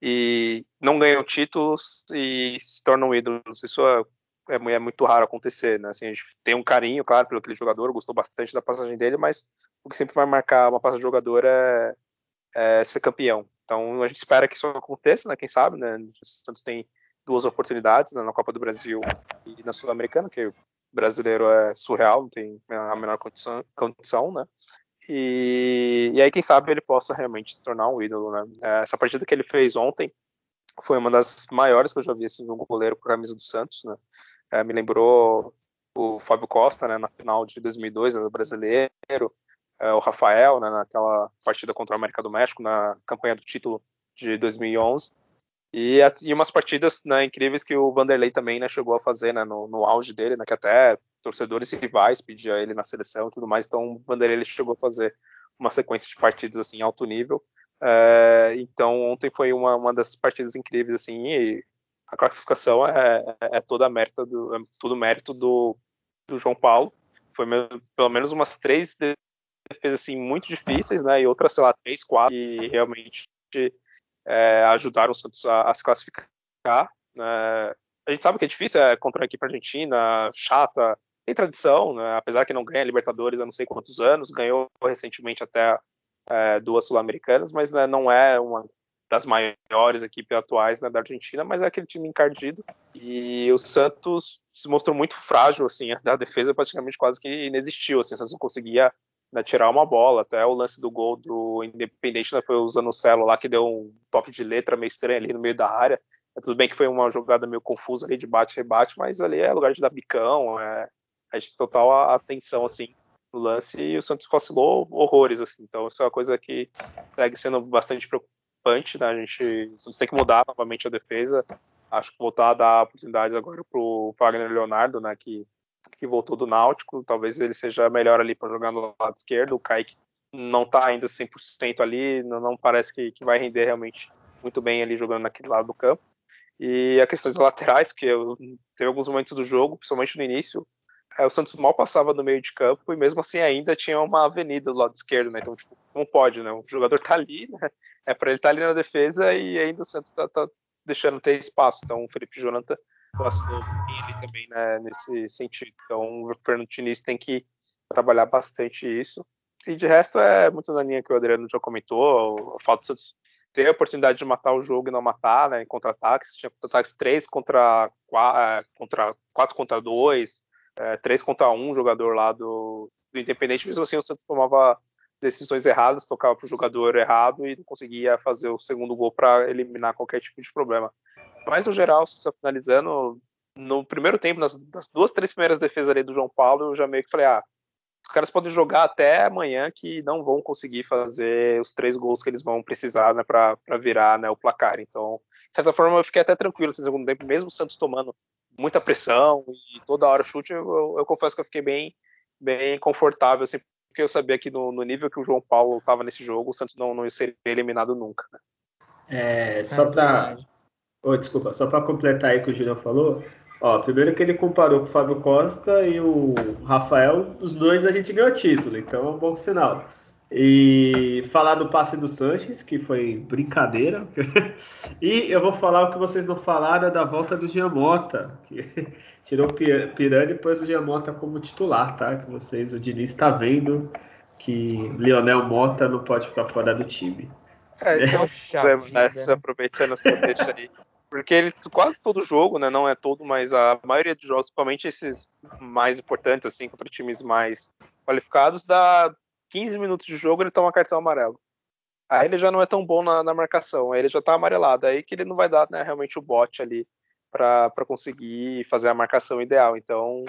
Speaker 2: e não ganham títulos e se tornam ídolos. Isso é, é, é, muito raro acontecer, né? Assim, a gente tem um carinho, claro, pelo aquele jogador, gostou bastante da passagem dele, mas o que sempre vai marcar uma passagem de jogador é é, ser campeão. Então a gente espera que isso aconteça, né? Quem sabe, né? O Santos tem duas oportunidades né, na Copa do Brasil e na Sul-Americana, que o brasileiro é surreal, não tem a menor condição, condição né? E, e, aí, quem sabe, ele possa realmente se tornar um ídolo, né? É, essa partida que ele fez ontem foi uma das maiores que eu já vi assim, um goleiro com a camisa do Santos, né? É, me lembrou o Fábio Costa, né, na final de 2002, né, do brasileiro, é, o Rafael, né, naquela partida contra o América do México, na campanha do título de 2011. E, e umas partidas né, incríveis que o Vanderlei também né, chegou a fazer né, no, no, auge dele, né, que até torcedores rivais pediam ele na seleção e tudo mais. Então o Vanderlei chegou a fazer uma sequência de partidas assim alto nível. É, então ontem foi uma, uma das partidas incríveis assim. E a classificação é, é, é toda mérito do, é tudo mérito do, do João Paulo. Foi pelo menos umas três defesas assim, muito difíceis, né? E outras, sei lá, três, quatro, que realmente é, ajudaram o Santos a, a se classificar. Né? A gente sabe que é difícil, é contra uma equipe argentina, chata, tem tradição, né? apesar que não ganha Libertadores há não sei quantos anos, ganhou recentemente até é, duas sul-americanas, mas né, não é uma das maiores equipes atuais né, da Argentina, mas é aquele time encardido. E o Santos se mostrou muito frágil, assim, a defesa praticamente quase que inexistiu, assim, o Santos não conseguia né, tirar uma bola. Até o lance do gol do Independente né, foi usando o Celo lá, que deu um toque de letra meio estranho ali no meio da área. É, tudo bem que foi uma jogada meio confusa ali de bate-rebate, mas ali é lugar de dar bicão, é, a gente total atenção assim no lance e o Santos vacilou horrores assim. Então isso é uma coisa que segue sendo bastante preocupante, né? A gente tem que mudar novamente a defesa. Acho que voltar a dar oportunidades agora pro Wagner Leonardo, né, que que voltou do Náutico, talvez ele seja melhor ali para jogar no lado esquerdo. O Kaique não está ainda 100% ali, não, não parece que, que, vai render realmente muito bem ali jogando naquele lado do campo. E a questão das laterais, que eu, teve alguns momentos do jogo, principalmente no início, é, o Santos mal passava no meio de campo e mesmo assim ainda tinha uma avenida do lado esquerdo, né? Então, tipo, não pode, né? O jogador tá ali, né? É para ele estar tá ali na defesa e ainda o Santos tá, tá deixando ter espaço. Então, o Felipe Jonathan passou ele também né, nesse sentido. Então o Fernando Diniz tem que trabalhar bastante isso. E de resto é muito na linha que o Adriano já comentou, a falta de ter a oportunidade de matar o jogo e não matar, né, em contra-ataques, tinha contra-ataques 3 contra 4 é, contra 4 contra 2, é, 3 contra 1 jogador lá do, do Independente, mesmo assim o Santos tomava decisões erradas, tocava para o jogador errado e não conseguia fazer o segundo gol para eliminar qualquer tipo de problema. Mas no geral, só finalizando, no primeiro tempo, nas, nas, duas, três primeiras defesas ali do João Paulo, eu já meio que falei, ah, os caras podem jogar até amanhã que não vão conseguir fazer os três gols que eles vão precisar né, para virar né, o placar. Então, de certa forma, eu fiquei até tranquilo no segundo tempo, mesmo o Santos tomando muita pressão e toda hora chute, eu, eu, eu confesso que eu fiquei bem, bem confortável, assim, porque eu sabia que no, no nível que o João Paulo estava nesse jogo, o Santos não, não seria eliminado nunca. Né?
Speaker 1: É, só para. Oh, desculpa, só para completar aí o que o Julião falou. Ó, primeiro que ele comparou com o Fábio Costa e o Rafael, os dois a gente ganhou título, então é um bom sinal. E falar do passe do Sanches, que foi brincadeira. e eu vou falar o que vocês não falaram da volta do Giamota, que tirou o Pirani e pôs o Giamota como titular, tá? Que vocês, o Diniz está vendo que Lionel Mota não pode ficar fora do time.
Speaker 2: É, esse é um problema, né? Se aproveitando essa deixa aí. Porque ele, quase todo jogo, né? Não é todo, mas a maioria dos jogos, principalmente esses mais importantes, assim, contra times mais qualificados, dá 15 minutos de jogo ele toma cartão amarelo. Aí ele já não é tão bom na, na marcação, aí ele já tá amarelado, aí que ele não vai dar né, realmente o bote ali para conseguir fazer a marcação ideal. Então,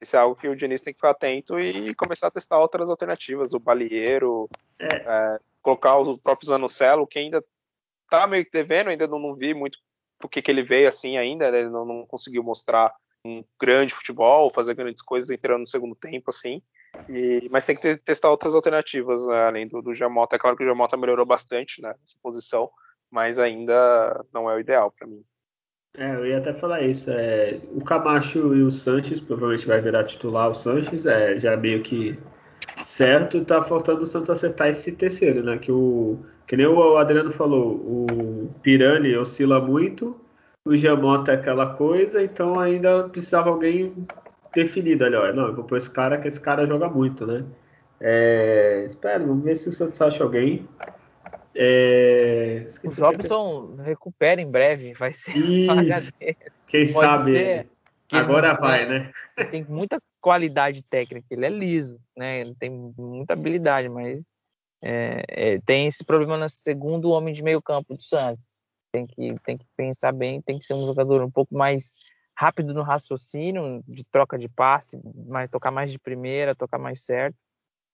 Speaker 2: isso é algo que o Diniz tem que ficar atento e começar a testar outras alternativas, o balieiro, é. É, colocar o próprio Zanocelo, que ainda tá meio que devendo, ainda não, não vi muito porque que ele veio assim ainda, né, ele não, não conseguiu mostrar um grande futebol, fazer grandes coisas entrando no segundo tempo, assim. E, mas tem que testar outras alternativas, né, além do, do Jamota. É claro que o Jamota melhorou bastante né, nessa posição, mas ainda não é o ideal para mim.
Speaker 1: É, eu ia até falar isso. É, o Camacho e o Sanches provavelmente vai virar titular. O Sanches é já meio que certo. Tá faltando o Santos acertar esse terceiro, né? Que o que nem o Adriano falou, o Pirani oscila muito, o Jamota é aquela coisa, então ainda precisava alguém definido ali, ó. Não, eu vou pôr esse cara que esse cara joga muito, né? É, espero, vamos ver se o Santos acha alguém.
Speaker 3: É, o Jobson que... recupera em breve, vai ser
Speaker 1: Quem Pode sabe ser, agora não, vai, né?
Speaker 3: Tem muita qualidade técnica, ele é liso, né? Ele tem muita habilidade, mas é, é, tem esse problema no segundo homem de meio campo do Santos. Tem que, tem que pensar bem, tem que ser um jogador um pouco mais rápido no raciocínio, de troca de passe, mas tocar mais de primeira, tocar mais certo.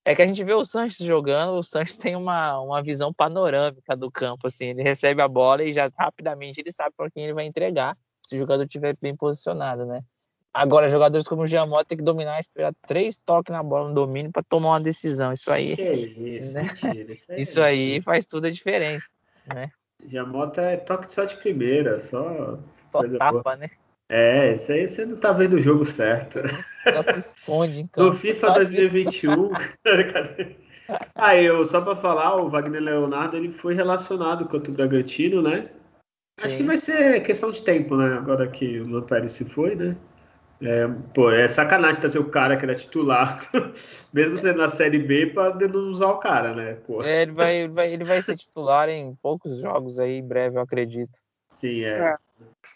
Speaker 3: É que a gente vê o Sanches jogando, o Sanches tem uma, uma visão panorâmica do campo, assim, ele recebe a bola e já rapidamente ele sabe para quem ele vai entregar, se o jogador estiver bem posicionado, né? Agora, jogadores como o Giamota tem que dominar, esperar três toques na bola no domínio para tomar uma decisão. Isso aí,
Speaker 1: isso,
Speaker 3: né? isso, aí, isso aí faz toda a diferença, né?
Speaker 1: Giamota é toque só de primeira, só.
Speaker 3: Só tapa, boa. né?
Speaker 1: É, isso aí você não tá vendo o jogo certo.
Speaker 3: Só se esconde campo.
Speaker 1: No FIFA 2021. Aí, eu, só para falar, o Wagner Leonardo ele foi relacionado contra o Bragantino, né? Sim. Acho que vai ser questão de tempo, né? Agora que o Luan Pérez se foi, né? É, pô, é sacanagem trazer o cara que era titular, mesmo sendo na Série B, para não usar o cara, né? Pô.
Speaker 3: É, ele, vai, vai, ele vai ser titular em poucos jogos aí, em breve, eu acredito.
Speaker 1: Sim, é. é.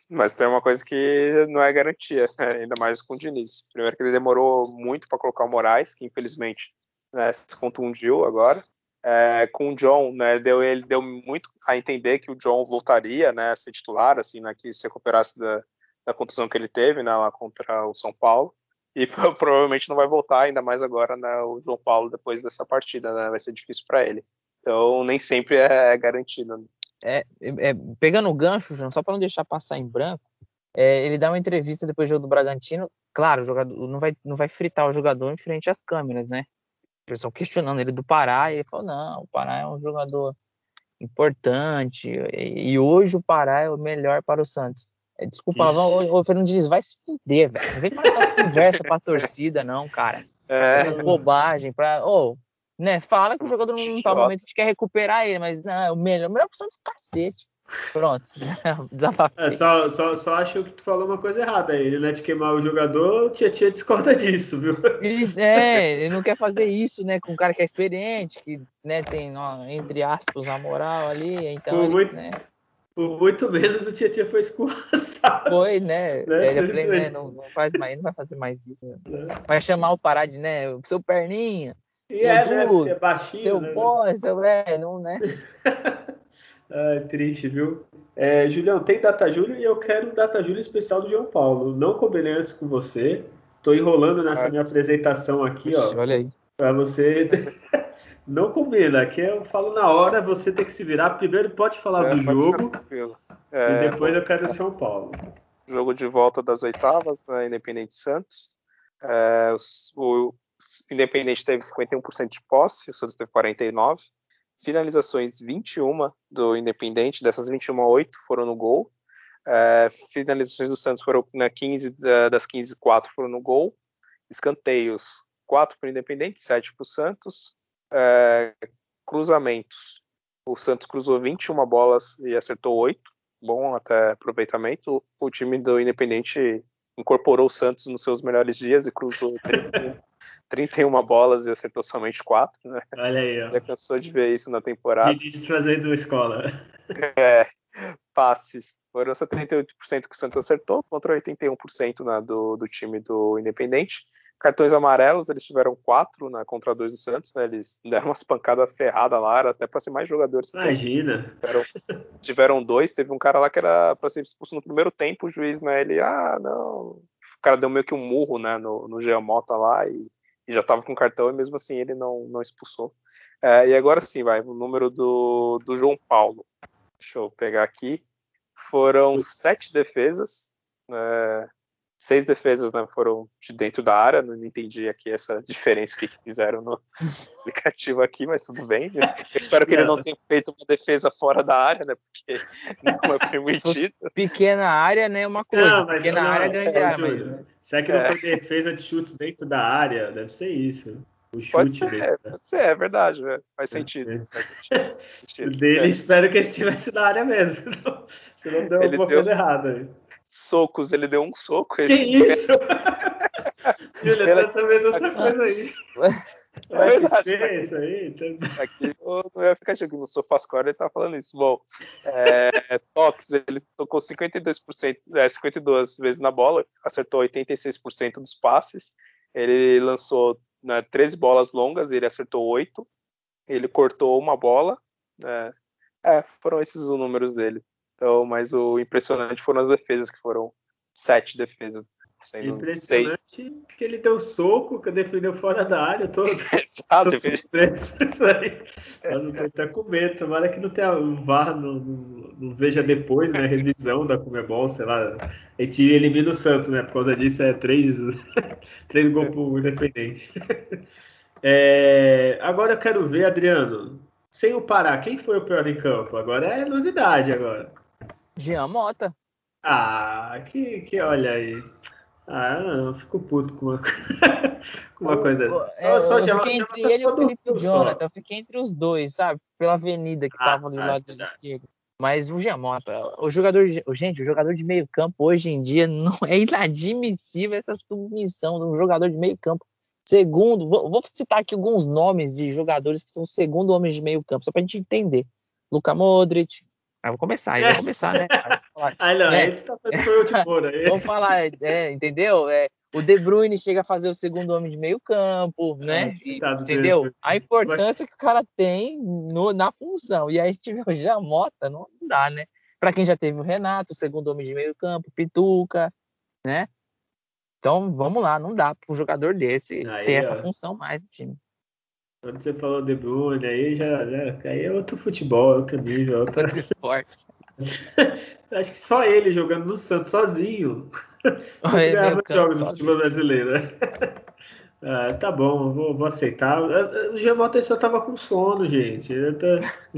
Speaker 2: Mas tem uma coisa que não é garantia, ainda mais com o Diniz. Primeiro que ele demorou muito para colocar o Moraes, que infelizmente né, se contundiu agora. É, com o John, né, deu, ele deu muito a entender que o John voltaria né, a ser titular, assim, né, que se recuperasse da, da contusão que ele teve né, lá contra o São Paulo. E provavelmente não vai voltar, ainda mais agora né, o João Paulo depois dessa partida, né, vai ser difícil para ele. Então nem sempre é garantido. Né?
Speaker 3: É, é, pegando o gancho, João, só para não deixar passar em branco, é, ele dá uma entrevista depois do jogo do Bragantino. Claro, o jogador não vai, não vai fritar o jogador em frente às câmeras, né? O pessoal questionando ele do Pará, e ele falou: não, o Pará é um jogador importante, e, e hoje o Pará é o melhor para o Santos. É, desculpa, o, o Fernando Diniz vai se fuder, velho. Não vem com essas conversas pra torcida, não, cara. É. Essas bobagens pra. Oh, né, fala que o jogador não tá no momento, a gente quer recuperar ele, mas não, é o melhor, melhor opção do cacete. Pronto,
Speaker 1: desabafei. É, só, só, só acho que tu falou uma coisa errada aí. Ele não é de queimar o jogador, o Tia Tia discorda disso, viu?
Speaker 3: É, ele não quer fazer isso, né, com um cara que é experiente, que né, tem, ó, entre aspas, a moral ali. Então,
Speaker 1: Por
Speaker 3: ele,
Speaker 1: muito,
Speaker 3: né,
Speaker 1: por muito menos o Tietchan foi escorraçado.
Speaker 3: Foi, né? né? Ele falei, né? Não, não, faz mais, não vai fazer mais isso. Né? Vai chamar o Pará de, né? Seu perninha.
Speaker 1: E seu é, né? duro, né? baixinho,
Speaker 3: seu
Speaker 1: né?
Speaker 3: boy, seu é, não, né?
Speaker 1: ah, triste, viu? É, Julião, tem data Júlio e eu quero data Júlio especial do João Paulo. Não combinei antes com você. Tô enrolando nessa ah, minha apresentação aqui, ó.
Speaker 3: Olha aí.
Speaker 1: Pra você Não combina, aqui eu falo na hora, você tem que se virar. Primeiro pode falar é, do jogo
Speaker 2: é,
Speaker 1: e depois eu quero o São Paulo.
Speaker 2: jogo de volta das oitavas, na né, Independente Santos. É, o Independente teve 51% de posse, o Santos teve 49%. Finalizações 21 do Independente, dessas 21, 8 foram no gol. É, finalizações do Santos foram na 15, das 15, 4 foram no gol. Escanteios, 4 para o Independente, 7 para o Santos. É, cruzamentos, o Santos cruzou 21 bolas e acertou 8. Bom até aproveitamento. O time do Independente incorporou o Santos nos seus melhores dias e cruzou 31, 31 bolas e acertou somente 4. Né?
Speaker 1: Olha aí, ó.
Speaker 2: Já cansou de ver isso na temporada.
Speaker 1: Vinícius fazendo escola.
Speaker 2: É, passes. Foram 78% que o Santos acertou contra 81% na, do, do time do Independente. Cartões amarelos, eles tiveram quatro na contra dois do Santos, né? Eles deram umas pancadas ferradas lá, até para ser mais jogadores.
Speaker 1: Imagina.
Speaker 2: Tiveram, tiveram, dois, teve um cara lá que era para ser expulso no primeiro tempo, o juiz, né? Ele, ah, não. O cara deu meio que um murro, né, no, no Geomota lá e, e, já tava com cartão e mesmo assim ele não, não expulsou. É, e agora sim, vai, o número do, do João Paulo. Deixa eu pegar aqui. Foram sete defesas. É, seis defesas né, foram de dentro da área, não entendi aqui essa diferença que fizeram no aplicativo aqui, mas tudo bem. Né? Eu espero que ele não tenha feito uma defesa fora da área, né? Porque não é permitido.
Speaker 3: Pequena área, né? Uma coisa. Não, pequena não, área, grande é, área. Mas...
Speaker 1: Será que não é. foi defesa de chutes dentro da área? Deve ser isso.
Speaker 2: O chute pode ser, dele. pode ser, é verdade, né? faz sentido. Faz
Speaker 1: sentido. dele, é. espero que estivesse na área mesmo, senão, senão deu ele alguma deu... coisa errada aí
Speaker 2: socos, ele deu um soco.
Speaker 1: Que isso? Júlia, tá sabendo outra coisa aí.
Speaker 2: É verdade. Ser, isso aí, tá... Aqui no aplicativo, no SofaScore, ele tá falando isso. Bom, é, ele tocou 52%, é, 52 vezes na bola, acertou 86% dos passes. Ele lançou né, 13 bolas longas, ele acertou 8. Ele cortou uma bola. Né, é, foram esses os números dele. Então, mas o impressionante foram as defesas, que foram sete defesas.
Speaker 1: Sendo impressionante seis. que ele deu soco, que defendeu fora da área todo.
Speaker 2: Exato.
Speaker 1: Isso aí. Eu não tô até com medo. Tomara que não tenha um VAR, não, não, veja depois, né? Revisão da Comebol, sei lá. A gente elimina o Santos, né? Por causa disso é três, três gols pro Independente. É, agora eu quero ver, Adriano, sem o Pará, quem foi o pior em campo? Agora é novidade agora.
Speaker 3: Jean Mota.
Speaker 1: Ah, que, que olha aí. Ah, eu fico puto com uma, com uma coisa.
Speaker 3: Só, é, só eu fiquei entre ele e o Felipe Jonathan. Eu fiquei entre os dois, sabe? Pela avenida que ah, tava do ah, lado é esquerdo. Mas o Giamota, o jogador, gente, o jogador de meio campo hoje em dia não é inadmissível essa submissão de um jogador de meio campo. Segundo, vou, vou citar aqui alguns nomes de jogadores que são segundo homens de meio campo, só pra gente entender. Luka Modric, Aí vou começar, aí vou começar, né?
Speaker 1: Aí não, né? aí você tá fazendo de fora.
Speaker 3: Vamos falar, é, entendeu? É, o De Bruyne chega a fazer o segundo homem de meio campo, né? E, entendeu? A importância que o cara tem no, na função. E aí a gente vê o Jamota, não, não dá, né? Para quem já teve o Renato, o segundo homem de meio campo, Pituca, né? Então, vamos lá, não dá para um jogador desse aí, ter ó. essa função mais no time.
Speaker 1: Quando você falou De Bruyne, aí já, já aí é outro futebol, é outro nível, é outro esporte. Acho que só ele jogando no Santos sozinho. Ele ganhava jogos no futebol brasileiro. Ah, tá bom, vou, vou, aceitar. O Giamota só tava com sono, gente.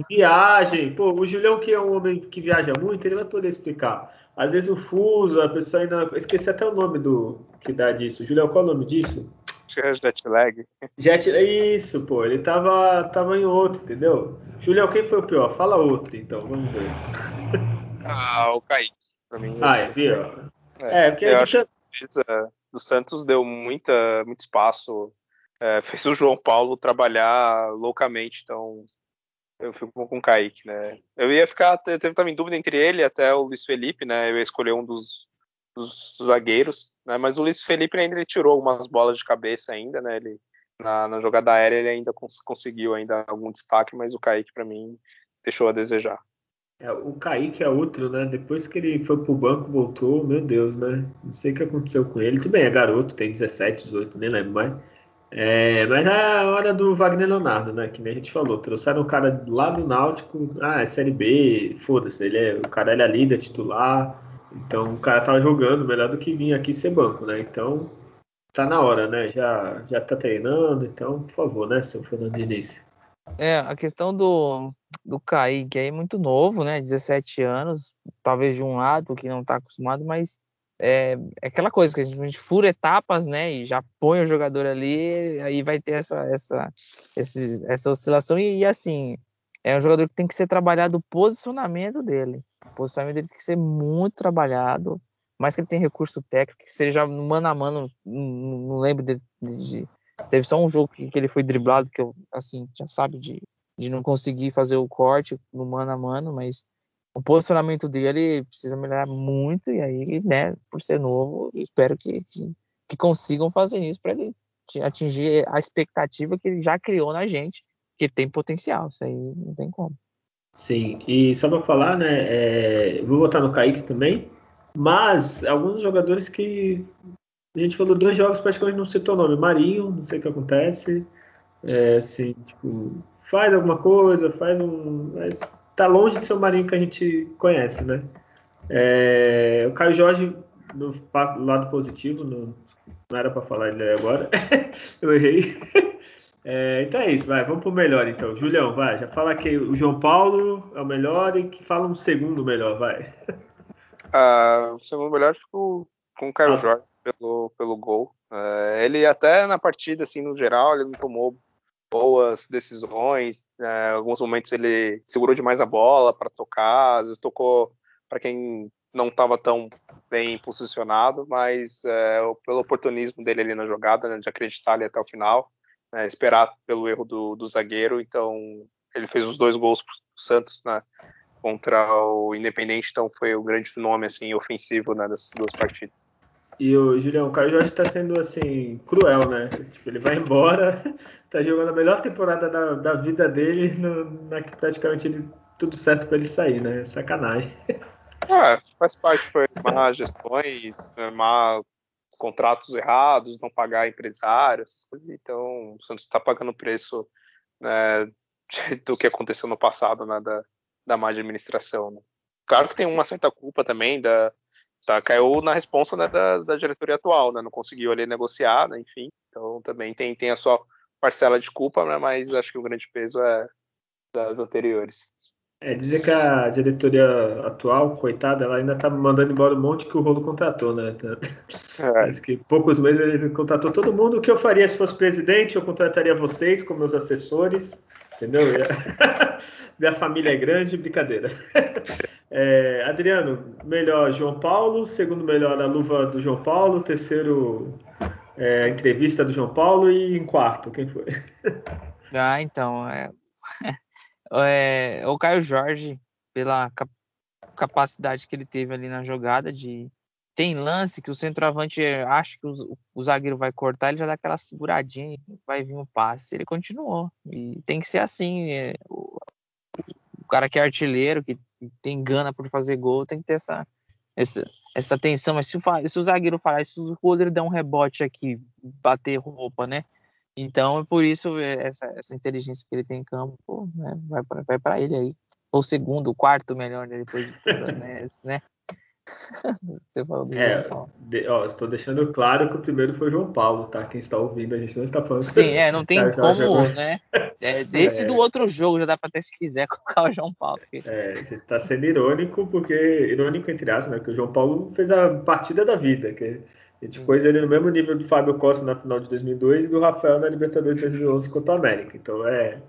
Speaker 1: Viagem. Pô, o Julião, que é um homem que viaja muito, ele vai poder explicar. Às vezes o fuso, a pessoa ainda. Esqueci até o nome do que dá disso. Julião, qual é o nome disso?
Speaker 2: Jet lag.
Speaker 1: Jet, isso, pô, ele tava, tava em outro, entendeu? Julião, quem foi o pior? Fala outro, então, vamos ver.
Speaker 2: Ah, o Kaique, pra mim.
Speaker 1: Ah, é, viu? É, é porque
Speaker 2: a gente... a do Santos deu muita, muito espaço, é, fez o João Paulo trabalhar loucamente, então eu fico com o Kaique, né? Eu ia ficar, teve também dúvida entre ele até o Luiz Felipe, né? Eu ia escolher um dos, dos zagueiros, né? Mas o Luiz Felipe ainda ele tirou algumas bolas de cabeça ainda, né? Ele na, na jogada aérea ele ainda cons conseguiu ainda algum destaque, mas o Kaique para mim deixou a desejar.
Speaker 1: É, o Kaique é outro, né? Depois que ele foi pro banco, voltou, meu Deus, né? Não sei o que aconteceu com ele. Tudo bem, é garoto, tem 17, 18, nem lembro mais. É, mas é a hora do Wagner Leonardo, né? Que nem a gente falou. Trouxeram o cara lá do Náutico. Ah, é Série B, foda-se. Ele é, o cara ele é líder titular Então o cara tava jogando melhor do que vir aqui ser banco, né? Então tá na hora, né? Já, já tá treinando, então, por favor, né, seu Fernando Diniz?
Speaker 3: É, a questão do, do Kaique é muito novo, né? 17 anos, talvez de um lado que não tá acostumado, mas é, é aquela coisa que a gente, a gente, fura etapas, né? E já põe o jogador ali, aí vai ter essa, essa, essa oscilação. E, e, assim, é um jogador que tem que ser trabalhado o posicionamento dele. O posicionamento dele tem que ser muito trabalhado. Mais que ele tem recurso técnico, que seja mano a mano, não, não lembro de, de, Teve só um jogo que, que, ele foi driblado, que eu, assim, já sabe, de, de não conseguir fazer o corte no mano a mano, mas o posicionamento dele precisa melhorar muito, e aí, né, por ser novo, espero que, que, que consigam fazer isso para ele atingir a expectativa que ele já criou na gente, que tem potencial, isso aí não tem como.
Speaker 1: Sim, e só para falar, né, é, vou votar no Kaique também, mas alguns jogadores que a gente falou dois jogos, praticamente não citou o nome. Marinho, não sei o que acontece. É, assim, tipo, faz alguma coisa, faz um. Mas tá longe de ser o Marinho que a gente conhece, né? É, o Caio Jorge, no lado positivo, no, não era para falar ele agora. Eu errei. É, então é isso, vai, vamos pro melhor então. Julião, vai, já fala que o João Paulo é o melhor e que fala um segundo melhor, vai.
Speaker 2: Ah, o segundo melhor ficou com o Caio ah. Jorge pelo, pelo gol. É, ele até na partida, assim, no geral, ele não tomou boas decisões. É, alguns momentos ele segurou demais a bola para tocar, às vezes tocou para quem não estava tão bem posicionado, mas é, pelo oportunismo dele ali na jogada, né, de acreditar ali até o final, né, esperar pelo erro do, do, zagueiro, então ele fez os dois gols para o Santos né, contra o Independente, então foi um grande nome assim ofensivo né, dessas duas partidas.
Speaker 1: E o Julião, o Caio Jorge está sendo assim, cruel, né? Tipo, ele vai embora, tá jogando a melhor temporada da, da vida dele, no, na que praticamente ele, tudo certo para ele sair, né? Sacanagem.
Speaker 2: É, faz parte, foi má gestões, né, má contratos errados, não pagar empresário, essas coisas. Então, o Santos está pagando o preço né, do que aconteceu no passado, né, da, da má administração. Né? Claro que tem uma certa culpa também da, tá, caiu na responsa né, da, da, diretoria atual, né, não conseguiu ali negociar, né, enfim, então também tem, tem a sua parcela de culpa, né, mas acho que o grande peso é das anteriores.
Speaker 1: É, dizer que a diretoria atual, coitada, ela ainda tá mandando embora um monte que o Rolo contratou, né? É. que poucos meses ele contratou todo mundo. O que eu faria se fosse presidente? Eu contrataria vocês como meus assessores, entendeu? Minha família é grande, brincadeira. É, Adriano, melhor João Paulo, segundo melhor a luva do João Paulo, terceiro é, entrevista do João Paulo e em quarto, quem foi?
Speaker 3: Ah, então, é, é o Caio Jorge, pela cap capacidade que ele teve ali na jogada de tem lance que o centroavante acha que o, o, zagueiro vai cortar, ele já dá aquela seguradinha vai vir um passe. Ele continuou. E tem que ser assim. É, o, o, cara que é artilheiro, que tem gana por fazer gol, tem que ter essa, essa, essa atenção. Mas se o, se o zagueiro falar, se o goleiro der um rebote aqui, bater roupa, né? Então, é por isso é, essa, essa inteligência que ele tem em campo, pô, né? vai para ele aí. Ou segundo, o quarto melhor né? depois de tudo, né? né?
Speaker 1: Você falou do é, João Paulo. De, ó, estou deixando claro que o primeiro foi João Paulo, tá? Quem está ouvindo, a gente não está falando.
Speaker 3: Sim, é, não tem como, né? É, desse é. do outro jogo já dá para até se quiser colocar o João Paulo. Porque...
Speaker 1: É, está sendo irônico, porque irônico entre aspas, né? Que o João Paulo fez a partida da vida, que gente pôs ele no mesmo nível do Fábio Costa na final de 2002 e do Rafael na Libertadores de 2011 contra o América. Então é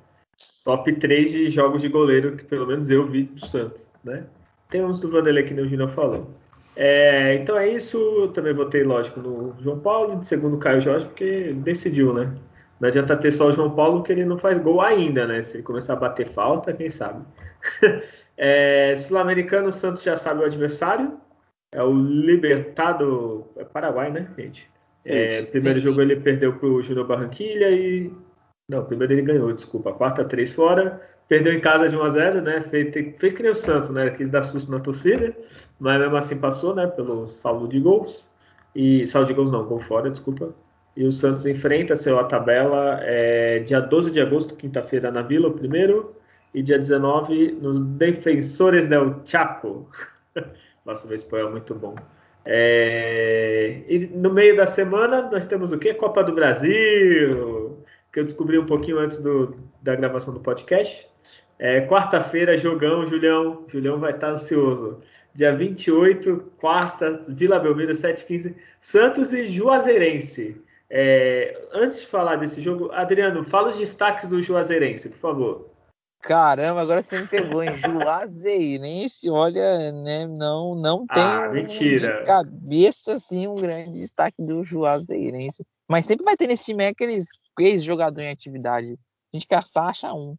Speaker 1: top 3 de jogos de goleiro que pelo menos eu vi do Santos, né? Tem uns do Vanderlei que o Julião falou. É, então é isso. Eu também votei, lógico, no João Paulo, em segundo o Caio Jorge, porque decidiu, né? Não adianta ter só o João Paulo que ele não faz gol ainda, né? Se ele começar a bater falta, quem sabe. é, Sul-Americano, o Santos já sabe o adversário. É o Libertado. É Paraguai, né, gente? É, primeiro sim, jogo sim. ele perdeu para o Júnior Barranquilha e. Não, primeiro ele ganhou, desculpa. Quarta, três fora perdeu em casa de 1 a 0 né? Fez, fez que nem o Santos, né? Quis dar susto na torcida, mas mesmo assim passou, né? Pelo saldo de gols. E saldo de gols não, gol fora, desculpa. E o Santos enfrenta seu a tabela é, dia 12 de agosto, quinta-feira, na Vila, o primeiro. E dia 19, nos Defensores del Chaco. Nossa, meu espanhol é muito bom. É, e no meio da semana nós temos o quê? Copa do Brasil, que eu descobri um pouquinho antes do, da gravação do podcast. É, Quarta-feira, jogão, Julião. Julião vai estar ansioso. Dia 28, quarta, Vila Belmiro, 7h15, Santos e Juazeirense. É, antes de falar desse jogo, Adriano, fala os destaques do Juazeirense, por favor.
Speaker 3: Caramba, agora você me pegou em Juazeirense, olha, né, não, não tem
Speaker 1: ah,
Speaker 3: de cabeça assim um grande destaque do Juazeirense. Mas sempre vai ter nesse time aqueles ex-jogador em atividade. A gente caçar, acha um.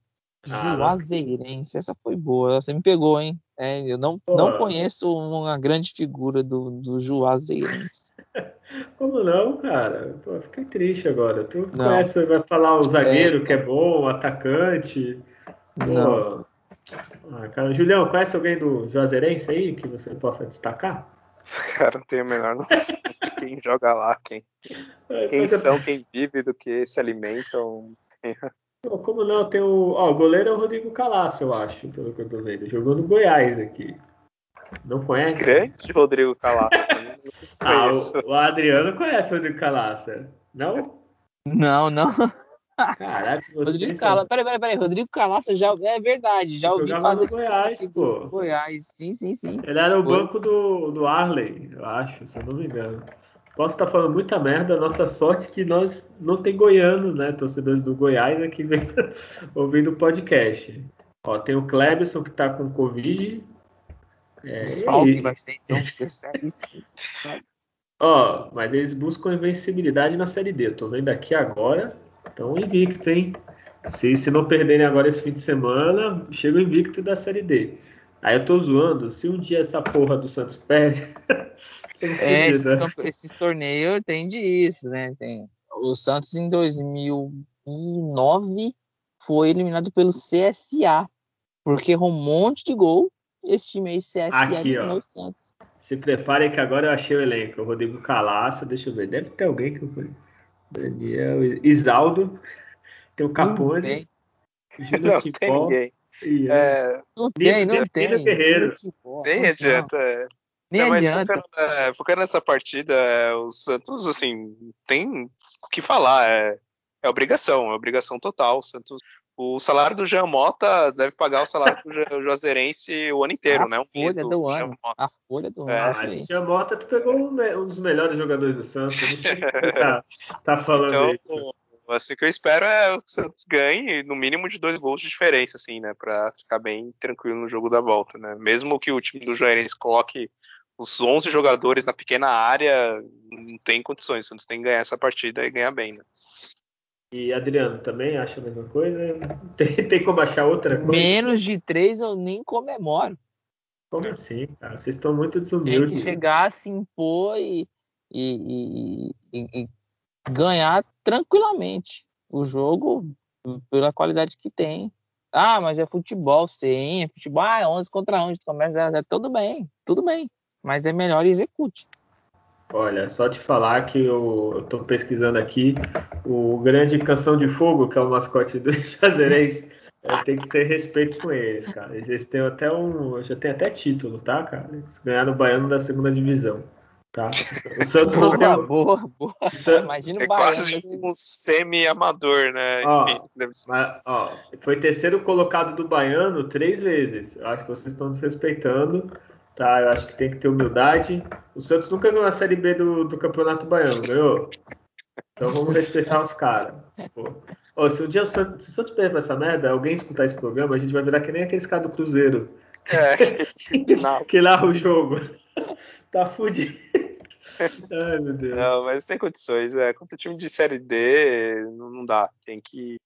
Speaker 3: Ah, Juazeirense, essa foi boa. Você me pegou, hein? É, eu não, não conheço uma grande figura do, do Juazeirense.
Speaker 1: Como não, cara? Pô, fiquei triste agora. Tu não. conhece, vai falar o zagueiro é, que é bom, o atacante. Não. Ah, cara, Julião, conhece alguém do Juazeirense aí que você possa destacar?
Speaker 2: Cara, não tenho a menor noção de quem joga lá, quem, é, quem são, quem vive, do que se alimentam.
Speaker 1: Pô, como não? Tem o. Ó, o goleiro é o Rodrigo Calaço, eu acho, pelo que eu tô vendo. Jogou no Goiás aqui. Não conhece?
Speaker 2: Grande Rodrigo Calaço.
Speaker 1: ah, o, o, Adriano conhece o Rodrigo Calaço. Não?
Speaker 3: Não, não.
Speaker 1: Você
Speaker 3: Rodrigo Calaço. Peraí, peraí, peraí. Rodrigo Calaço já é verdade. Já ouvi falar
Speaker 1: desse Goiás, pô.
Speaker 3: Goiás, sim, sim, sim.
Speaker 1: Ele era o Foi. banco do, do Arley, eu acho, se eu não me engano. Posso estar falando muita merda, nossa sorte é que nós não tem goianos, né? Torcedores do Goiás aqui ouvindo o podcast. Ó, tem o Clebson que tá com Covid.
Speaker 3: É, Desfalque vai ser, então, isso.
Speaker 1: Ó, mas eles buscam invencibilidade na Série D. Eu tô vendo aqui agora. Então, invicto, hein? Se, se não perderem agora esse fim de semana, chega o invicto da Série D. Aí eu tô zoando, se um dia essa porra do Santos perde.
Speaker 3: é, esses, esses, torneios tem disso, né? Tem. O Santos em 2009 foi eliminado pelo CSA, porque errou um monte de gol. Esse time aí, CSA,
Speaker 1: Aqui, eliminou ó. o Santos. Se preparem que agora eu achei o elenco. O Rodrigo Calaça, deixa eu ver. Deve ter alguém que eu Daniel Isaldo, tem o Capone.
Speaker 2: Não, tem ninguém.
Speaker 3: É, não tem, não tem. tem.
Speaker 1: Guerreiro.
Speaker 2: Nem adianta. É.
Speaker 3: Nem é, adianta.
Speaker 2: Focando, é, focando, nessa partida, é, o Santos, assim, tem o que falar. É, é obrigação, é obrigação total. O Santos o salário do Jean Mota deve pagar o salário do Juazeirense o ano inteiro,
Speaker 3: a
Speaker 2: né? Um
Speaker 3: folha do, do ano. A folha do é. ano.
Speaker 1: Ah, Jean Mota, tu pegou um, dos melhores jogadores do Santos. Eu não sei o que você tá, tá falando então, isso.
Speaker 2: Assim, que eu espero é que o Santos ganhe no mínimo de dois gols de diferença, assim, né? Pra ficar bem tranquilo no jogo da volta, né? Mesmo que o time do Juazeirense coloque os 11 jogadores na pequena área, não tem condições. O Santos tem que ganhar essa partida e ganhar bem, né?
Speaker 1: E Adriano também acha a mesma coisa? Tem, tem como achar outra coisa?
Speaker 3: Menos de três eu nem comemoro.
Speaker 1: Como assim, cara? Vocês estão muito desumildes.
Speaker 3: Tem que chegar, se impor e, e, e, e ganhar tranquilamente o jogo pela qualidade que tem. Ah, mas é futebol, sim, é futebol, ah, é 11 contra 11, começa, é, é, tudo bem, tudo bem, mas é melhor execute.
Speaker 1: Olha, só te falar que eu, estou pesquisando aqui o grande Canção de Fogo, que é o mascote do Juazeirense, tem que ter respeito com eles, cara. Eles têm até um. Já tem até título, tá, cara? Eles ganharam o Baiano da segunda divisão. Tá?
Speaker 3: O Santos boa, não tem. Boa, boa. Imagina o
Speaker 2: é
Speaker 3: Baiano.
Speaker 2: Quase um semi-amador, né?
Speaker 1: Ó, mas, ó, foi terceiro colocado do Baiano três vezes. Eu acho que vocês estão desrespeitando. Tá, eu acho que tem que ter humildade. O Santos nunca ganhou a Série B do, do Campeonato Baiano, ganhou? Então vamos respeitar os caras. Oh, se um dia o Santos, se o Santos perder essa merda, alguém escutar esse programa, a gente vai virar que nem aqueles caras do Cruzeiro.
Speaker 2: É,
Speaker 1: que narra o jogo. tá fudido. Ai, meu Deus.
Speaker 2: Não, mas tem condições. É, contra o time de Série D, não, não dá. Tem que,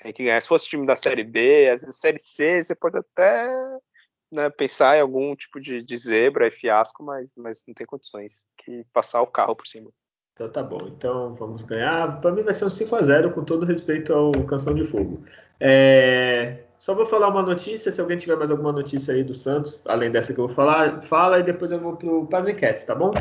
Speaker 2: tem que ganhar. Se fosse o time da Série B, às vezes Série C, você pode até né, pensar em algum tipo de, de zebra e fiasco, mas, mas não tem condições que passar o carro por cima.
Speaker 1: Então tá bom, então vamos ganhar. Para mim vai ser um 5 a 0 com todo respeito ao Canção de Fogo. É... Só vou falar uma notícia, se alguém tiver mais alguma notícia aí do Santos, além dessa que eu vou falar, fala e depois eu vou para as enquetes, tá bom?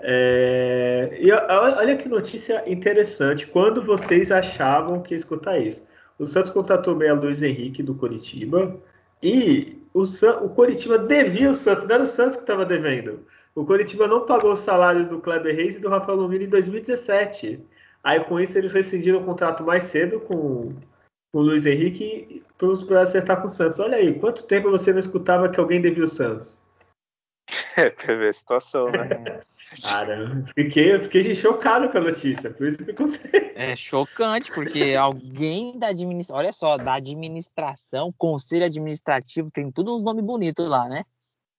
Speaker 1: É... E olha que notícia interessante. Quando vocês achavam que ia escutar isso? O Santos contratou bem a Luiz Henrique do Curitiba E o, o Coritiba devia o Santos, não era o Santos que estava devendo. O Coritiba não pagou os salários do Kleber Reis e do Rafael Lomini em 2017. Aí com isso eles rescindiram o contrato mais cedo com, com o Luiz Henrique para acertar com o Santos. Olha aí, quanto tempo você não escutava que alguém devia o Santos?
Speaker 2: É, ver a situação, né?
Speaker 1: Cara, fiquei, fiquei chocado com a notícia, por isso que eu contei.
Speaker 3: É chocante, porque alguém da administração, olha só, da administração, conselho administrativo, tem tudo uns nomes bonitos lá, né?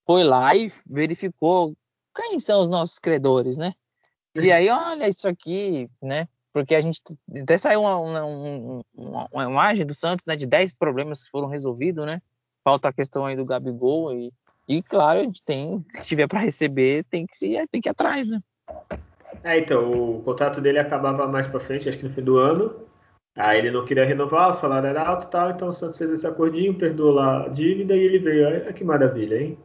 Speaker 3: Foi lá e verificou quem são os nossos credores, né? E aí, olha isso aqui, né? Porque a gente até saiu uma, uma, uma, uma imagem do Santos, né? De 10 problemas que foram resolvidos, né? Falta a questão aí do Gabigol e e claro, a gente tem, se tiver para receber, tem que se, tem que ir atrás, né?
Speaker 1: É, então, o contrato dele acabava mais para frente, acho que no fim do ano. Aí ele não queria renovar, o salário era alto e tal, então o Santos fez esse acordinho, perdoou lá a dívida e ele veio. Olha que maravilha, hein?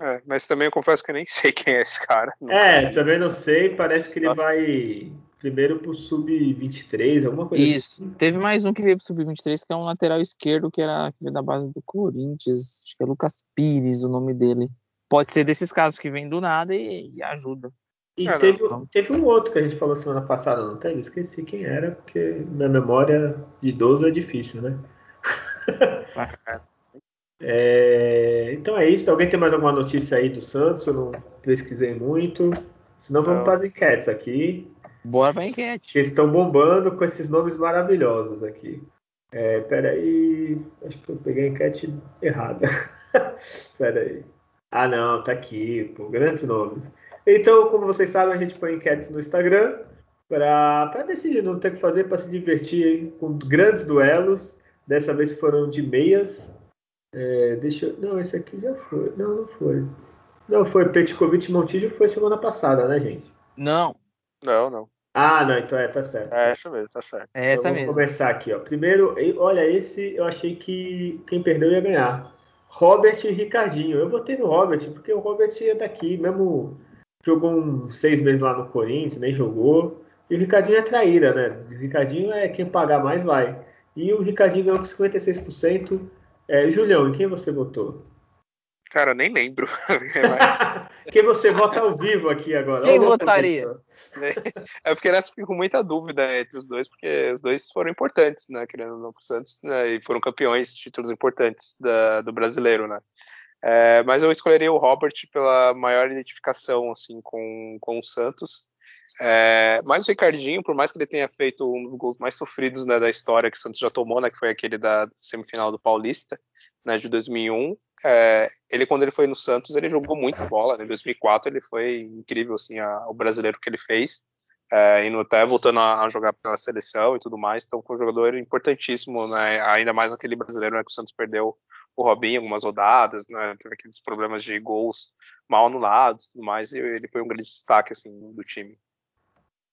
Speaker 2: É, mas também eu confesso que eu nem sei quem é esse cara.
Speaker 1: É, também não sei, parece que ele Nossa. vai primeiro pro sub-23, alguma coisa
Speaker 3: Isso. assim. Teve mais um que veio pro sub-23, que é um lateral esquerdo, que era, que da base do Corinthians. Acho que é Lucas Pires o nome dele. Pode ser desses casos que vem do nada e, e ajuda.
Speaker 1: E é, teve, teve, um outro que a gente falou semana passada, não tem? Eu esqueci quem era, porque na memória de idoso é difícil, né? é, então é isso. Alguém tem mais alguma notícia aí do Santos? Eu não pesquisei muito. Senão vamos não. para as enquetes aqui.
Speaker 3: Bora pra enquete.
Speaker 1: Que estão bombando com esses nomes maravilhosos aqui. É, peraí. Acho que eu peguei a enquete errada. peraí. Ah, não, tá aqui, pô, grandes nomes. Então, como vocês sabem, a gente põe enquetes no Instagram para decidir, não ter que fazer para se divertir hein, com grandes duelos. Dessa vez foram de meias. É, deixa eu... Não, esse aqui já foi. Não, não foi. Não, foi Petkovic Montijo foi semana passada, né, gente?
Speaker 3: Não.
Speaker 2: Não, não.
Speaker 1: Ah, não, então é, tá certo.
Speaker 2: É essa mesmo, tá certo.
Speaker 3: É essa
Speaker 1: então,
Speaker 3: mesmo.
Speaker 1: Vamos começar aqui, ó. Primeiro, olha, esse eu achei que quem perdeu ia ganhar. Robert e Ricardinho. Eu votei no Robert, porque o Robert é daqui, mesmo jogou uns seis meses lá no Corinthians, nem jogou. E o Ricardinho é traíra, né? O Ricardinho é quem pagar mais vai. E o Ricardinho ganhou com 56%. É, Julião, em quem você votou?
Speaker 2: Cara, nem lembro.
Speaker 1: quem você vota ao vivo aqui agora?
Speaker 3: Quem votaria?
Speaker 2: É porque nessa fico com muita dúvida entre os dois, porque os dois foram importantes, né, querendo ou não, pro Santos, né, e foram campeões, títulos importantes da, do brasileiro, né. É, mas eu escolheria o Robert pela maior identificação, assim, com, com o Santos. É, mas o Ricardinho, por mais que ele tenha feito um dos gols mais sofridos né, da história que o Santos já tomou, né, que foi aquele da semifinal do Paulista, né, de 2001, é, ele quando ele foi no Santos ele jogou muita bola. Né, em 2004 ele foi incrível assim a, o brasileiro que ele fez, é, indo até voltando a, a, jogar pela seleção e tudo mais. Então foi um jogador importantíssimo, né, ainda mais aquele brasileiro né, que o Santos perdeu o Robinho algumas rodadas, né, teve aqueles problemas de gols mal anulados, tudo mais. E ele foi um grande destaque assim do time.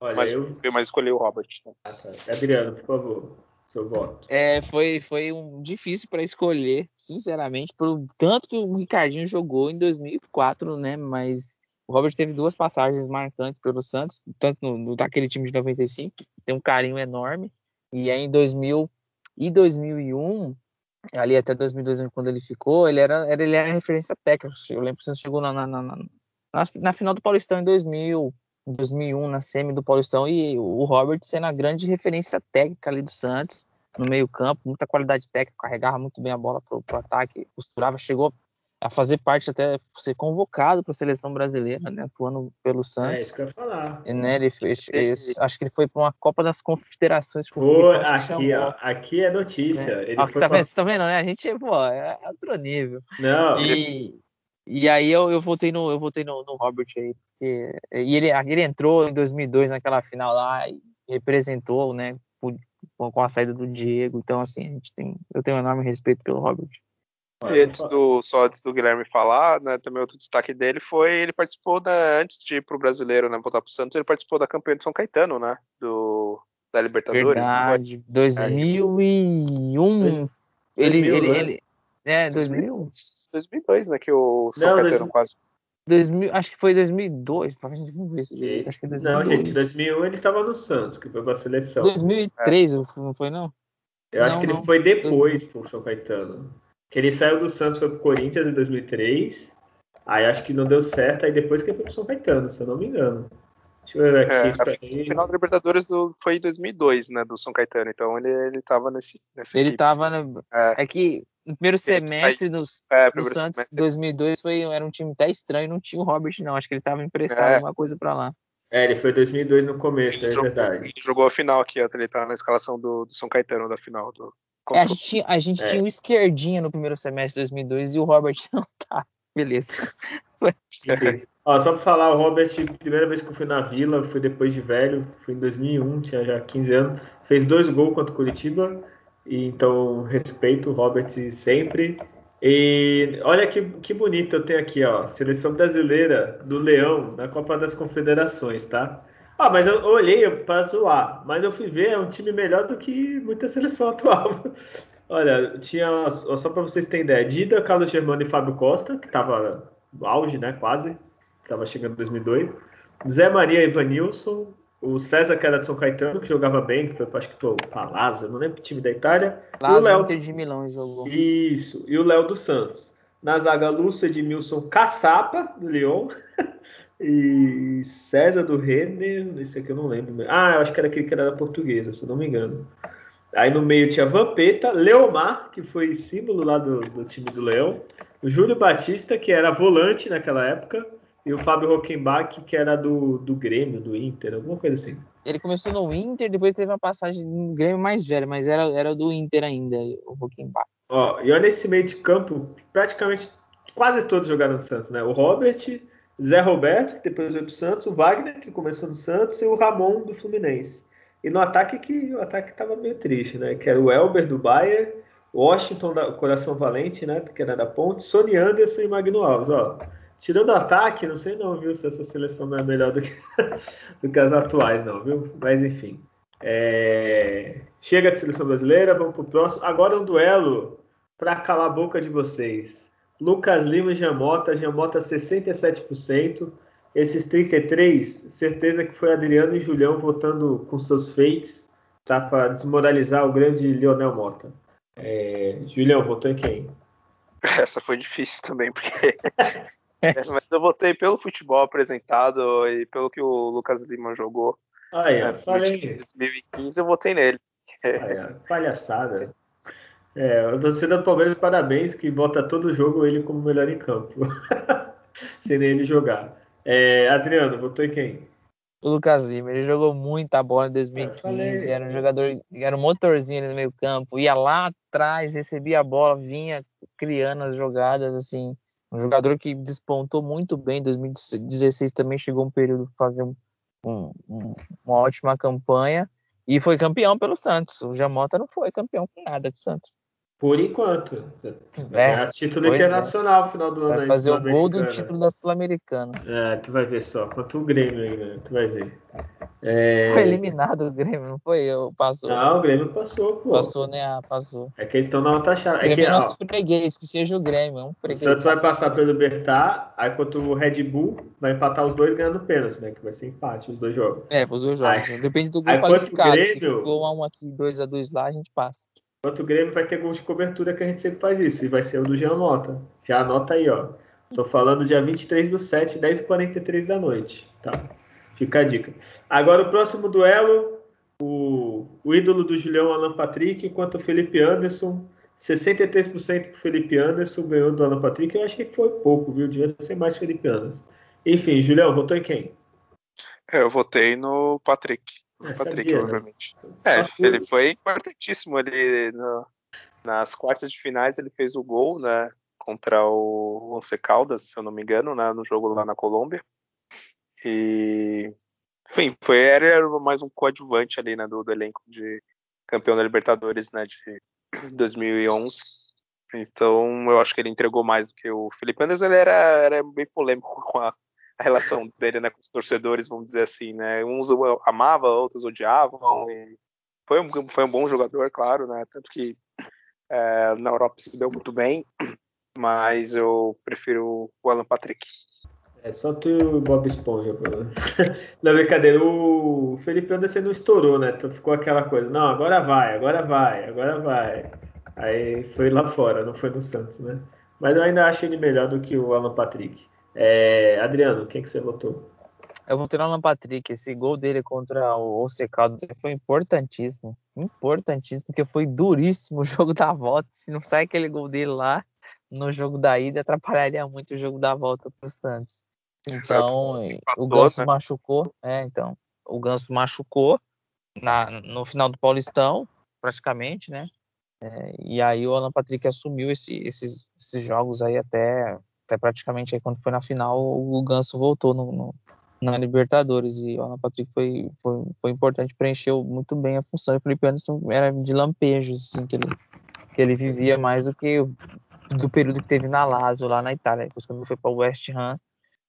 Speaker 2: Olha, mas eu... escolhi o Robert. Né?
Speaker 1: Ah, tá. Adriano, por favor, seu voto.
Speaker 3: É, foi, foi um difícil para escolher, sinceramente, por tanto que o Ricardinho jogou em 2004, né? Mas o Robert teve duas passagens marcantes pelo Santos, tanto no, no daquele time de 95, tem um carinho enorme, e aí em 2000 e 2001 ali até 2002 quando ele ficou, ele era, era ele era referência técnica. Eu lembro que o Santos chegou na, na, na, na, na final do Paulistão em 2000, em 2001 na semi do Paulistão e o Robert sendo a grande referência técnica ali do Santos no meio campo, muita qualidade técnica, carregava muito bem a bola para o ataque, costurava, chegou a fazer parte até ser convocado para a seleção brasileira, né, atuando pelo Santos. É
Speaker 1: isso que eu ia falar.
Speaker 3: E, né, ele, ele, acho que ele foi para uma Copa das Confederações.
Speaker 1: Pô, aqui, ó, aqui é notícia. É. Ele
Speaker 3: ó, tá, vendo, tá vendo, né? A gente, pô, é outro nível.
Speaker 1: Não.
Speaker 3: E, e aí eu, eu voltei no eu voltei no, no Robert aí, porque, e ele, ele entrou em 2002 naquela final lá e representou, né, com a saída do Diego. Então assim, a gente tem eu tenho um enorme respeito pelo Robert.
Speaker 2: E antes do, só antes do Guilherme falar, né, também outro destaque dele foi ele participou da, antes de ir pro brasileiro, né, voltar pro Santos, ele participou da campanha de São Caetano, né, do da Libertadores.
Speaker 3: Verdade, 2001. É. Ele, ele, né? ele, é, 2000?
Speaker 2: 2002, né? Que o São não, Caetano 2000, quase.
Speaker 3: 2000, acho que foi 2002. Talvez a gente não
Speaker 1: Acho que 2002. Não, gente, 2001 ele tava no Santos, que foi pra seleção.
Speaker 3: 2003, é. não foi, não?
Speaker 1: Eu
Speaker 3: não,
Speaker 1: acho que não. ele foi depois pro São Caetano. Que ele saiu do Santos, foi pro Corinthians em 2003. Aí acho que não deu certo, aí depois que ele foi pro São Caetano, se eu não me engano.
Speaker 2: Deixa eu ver aqui. É, o final da Libertadores do, foi em 2002, né, do São Caetano, então ele, ele tava nesse.
Speaker 3: Ele equipe. tava. No, é. é. que no primeiro semestre do, é, do Santos, semestre. 2002, foi, era um time até estranho, não tinha o Robert, não. Acho que ele tava emprestado é. alguma coisa pra lá.
Speaker 1: É, ele foi 2002 no começo, ele é jogou, verdade.
Speaker 2: Ele jogou a final aqui, ele tá na escalação do, do São Caetano da final. Do,
Speaker 3: é, a gente, tinha, a gente é. tinha o esquerdinha no primeiro semestre de 2002 e o Robert não tá. Beleza.
Speaker 1: Ó, só pra falar, o Robert, primeira vez que eu fui na Vila, fui depois de velho, fui em 2001, tinha já 15 anos, fez dois gols contra o Curitiba, então respeito o Robert sempre. E olha que, que bonito eu tenho aqui, ó, seleção brasileira do Leão na Copa das Confederações, tá? Ah, mas eu olhei para zoar, mas eu fui ver, é um time melhor do que muita seleção atual. Olha, tinha, só para vocês terem ideia, Dida, Carlos Germano e Fábio Costa, que tava no auge, né, quase, estava chegando em 2002. Zé Maria Ivanilson, o César, que era de São Caetano, que jogava bem, que foi, acho que o Palazzo, não lembro que time da Itália.
Speaker 3: Palazzo, e o Léo... De Milão jogou.
Speaker 1: Isso, e o Léo dos Santos. Na zaga, Lúcio Edmilson Caçapa, do Lyon. e César do Renner, esse aqui eu não lembro. Ah, eu acho que era aquele que era da portuguesa, se não me engano. Aí no meio tinha Vampeta, Leomar, que foi símbolo lá do, do time do Leão, o Júlio Batista, que era volante naquela época, e o Fábio Rockenbach, que era do, do Grêmio, do Inter, alguma coisa assim.
Speaker 3: Ele começou no Inter, depois teve uma passagem no Grêmio mais velho, mas era, era do Inter ainda, o Rockenbach.
Speaker 1: Ó, e olha esse meio de campo, praticamente quase todos jogaram no Santos, né? O Robert, Zé Roberto, que depois veio pro Santos, o Wagner, que começou no Santos, e o Ramon do Fluminense. E no ataque que o ataque estava meio triste, né? Que era o Elber do Bayern, Washington da Coração Valente, né? Que era da Ponte, Sony Anderson e Magno Alves, ó. Tirando o ataque, não sei não, viu, se essa seleção não é melhor do que, do que as atuais, não, viu? Mas enfim. É... Chega de seleção brasileira, vamos pro próximo. Agora um duelo para calar a boca de vocês. Lucas Lima e Jamota, Jamota 67%. Esses 33, certeza que foi Adriano e Julião votando com seus fakes, tá? Para desmoralizar o grande Lionel Mota. É, Julião, votou em quem?
Speaker 2: Essa foi difícil também, porque. Mas eu votei pelo futebol apresentado e pelo que o Lucas Lima jogou.
Speaker 1: Ah, é, né, falei.
Speaker 2: Em 2015 eu votei nele.
Speaker 1: Ah, é, palhaçada. É, a torcida do Palmeiras, parabéns, que vota todo jogo ele como melhor em campo. Sem nem ele jogar. É, Adriano, votou em quem?
Speaker 3: O Lucas Lima, ele jogou muita bola em 2015, era um jogador, era um motorzinho no meio campo, ia lá atrás, recebia a bola, vinha criando as jogadas, assim, um jogador que despontou muito bem, em 2016 também chegou um período para fazer um, um, uma ótima campanha, e foi campeão pelo Santos, o Jamota não foi campeão com nada do Santos.
Speaker 1: Por enquanto. É, é título é. internacional no final do ano.
Speaker 3: Vai fazer o gol do título da Sul-Americana.
Speaker 1: É, tu vai ver só. Quanto o Grêmio aí, né? Tu vai ver.
Speaker 3: É... Foi eliminado o Grêmio, não foi? Eu, passou.
Speaker 1: Não, o Grêmio passou, pô.
Speaker 3: Passou, né? Ah, passou.
Speaker 1: É que eles estão na outra chave.
Speaker 3: O Grêmio
Speaker 1: é,
Speaker 3: que, é nosso ó, freguês, que seja o Grêmio. É um
Speaker 1: freguês. O Santos vai passar pelo Bertar, aí contra o Red Bull, vai empatar os dois ganhando pênalti, né? Que vai ser empate, os dois jogos.
Speaker 3: É, os dois jogos. Aí, Depende do gol qualificado. Grêmio, Se ficou um aqui, dois a dois lá, a gente passa.
Speaker 1: Enquanto o Grêmio vai ter gols de cobertura que a gente sempre faz isso. E vai ser o do Jean Mota. Já anota aí, ó. Tô falando dia 23 do 7, 10h43 da noite. Tá? Fica a dica. Agora o próximo duelo. O, o ídolo do Julião Alan Patrick enquanto o Felipe Anderson. 63% pro Felipe Anderson ganhou do Alan Patrick. Eu acho que foi pouco, viu? Devia ser mais Felipe Anderson. Enfim, Julião, votou em quem?
Speaker 2: É, eu votei no Patrick. É, Patrick, sabia, obviamente. Né? É, ele foi importantíssimo ali no, nas quartas de finais, ele fez o gol, né? Contra o Once Caldas, se eu não me engano, né, no jogo lá na Colômbia. E enfim, foi era mais um coadjuvante ali, né, do, do elenco de campeão da Libertadores, né, de 2011. Então, eu acho que ele entregou mais do que o Felipe Anderson. Ele era, era bem polêmico com a, a relação dele né, com os torcedores, vamos dizer assim, né? Uns amavam, outros odiavam. foi, um, foi um bom jogador, claro, né? Tanto que é, na Europa se deu muito bem, mas eu prefiro o Alan Patrick.
Speaker 1: É só tu e o Bob Esponja. Na brincadeira, o Felipe Anderson não estourou, né? Então ficou aquela coisa, não, agora vai, agora vai, agora vai. Aí foi lá fora, não foi no Santos, né? Mas eu ainda acho ele melhor do que o Alan Patrick. É, Adriano, quem que você votou?
Speaker 3: Eu vou ter o Alan Patrick. Esse gol dele contra o Once Caldas foi importantíssimo. Importantíssimo, porque foi duríssimo o jogo da volta. Se não sai aquele gol dele lá no jogo da ida, atrapalharia muito o jogo da volta para o Santos. Então, o Ganso né? machucou. É, então. O Ganso machucou na, no final do Paulistão, praticamente, né? É, e aí o Alan Patrick assumiu esse, esses, esses, jogos aí até, até praticamente aí quando foi na final, o Ganso voltou no, no, na Libertadores e o Alan Patrick foi, foi, foi importante, preencheu muito bem a função. E o Felipe Anderson era de lampejos, assim, que ele, que ele vivia mais do que do período que teve na Lazio, lá na Itália. Depois quando foi para o West Ham,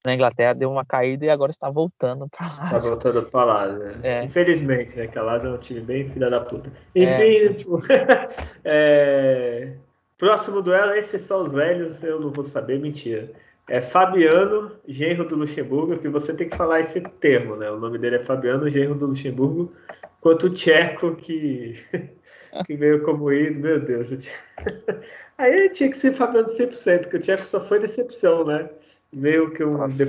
Speaker 3: na Inglaterra, deu uma caída e agora está voltando para lá.
Speaker 1: Está voltando para lá, né? É. Infelizmente, né? Que a Lazio é um time bem filha da puta. Enfim, é, tipo, é... próximo duelo, esse só os velhos, eu não vou saber, mentira. É Fabiano, genro do Luxemburgo, que você tem que falar esse termo, né? O nome dele é Fabiano, genro do Luxemburgo, quanto o Tcheco, que, que veio como ídolo, meu Deus. Aí tinha que ser Fabiano 100%, que o Tcheco só foi decepção, né? Meio que um, de,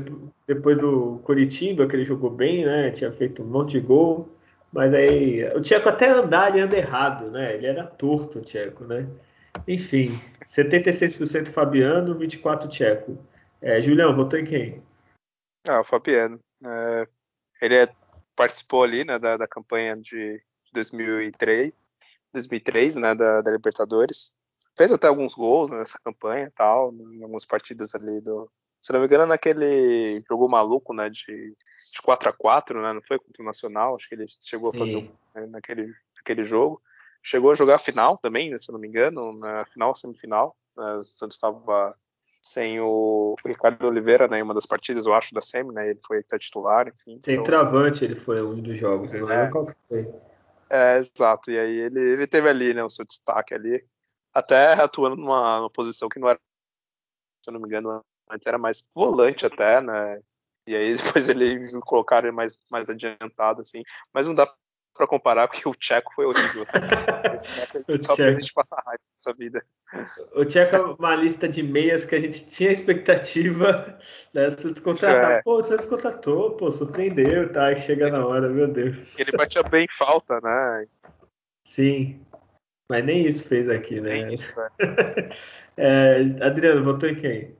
Speaker 1: depois do Curitiba, que ele jogou bem, né? Tinha feito um monte de gol. Mas aí o Tcheco até andar, ele anda errado, né? Ele era torto, o Tcheco, né? Enfim, 76% Fabiano, 24% Tcheco. É, Julião, votou em quem?
Speaker 2: Ah, o Fabiano. É, ele é, participou ali né, da, da campanha de 2003, 2003 né, da, da Libertadores. Fez até alguns gols nessa campanha tal, em algumas partidas ali do, se não me engano, naquele jogo maluco, né, de, de 4 a 4 né, não foi contra o Nacional, acho que ele chegou a fazer um, né, naquele, naquele jogo. Chegou a jogar a final também, né, se não me engano, na final, semifinal. Né, o Santos estava sem o Ricardo Oliveira, né, em uma das partidas, eu acho, da semi, né, ele foi até titular, enfim.
Speaker 1: Sem então... travante ele foi um dos jogos, não é. lembro qual que foi.
Speaker 2: É, exato, e aí ele, ele teve ali, né, o seu destaque ali, até atuando numa, numa posição que não era, se eu não me engano, Antes era mais volante até, né? E aí depois ele colocaram ele mais, mais adiantado, assim. Mas não dá para comparar, porque o Tcheco foi horrível. Só pra gente passar raiva nessa vida.
Speaker 1: O Tcheco é uma lista de meias que a gente tinha expectativa né, se descontratar. É. Pô, você descontratou, pô, surpreendeu, tá? Chega na hora, meu Deus.
Speaker 2: Ele batia bem falta, né?
Speaker 1: Sim. Mas nem isso fez aqui, né? Nem isso, né? é, Adriano, votou em quem?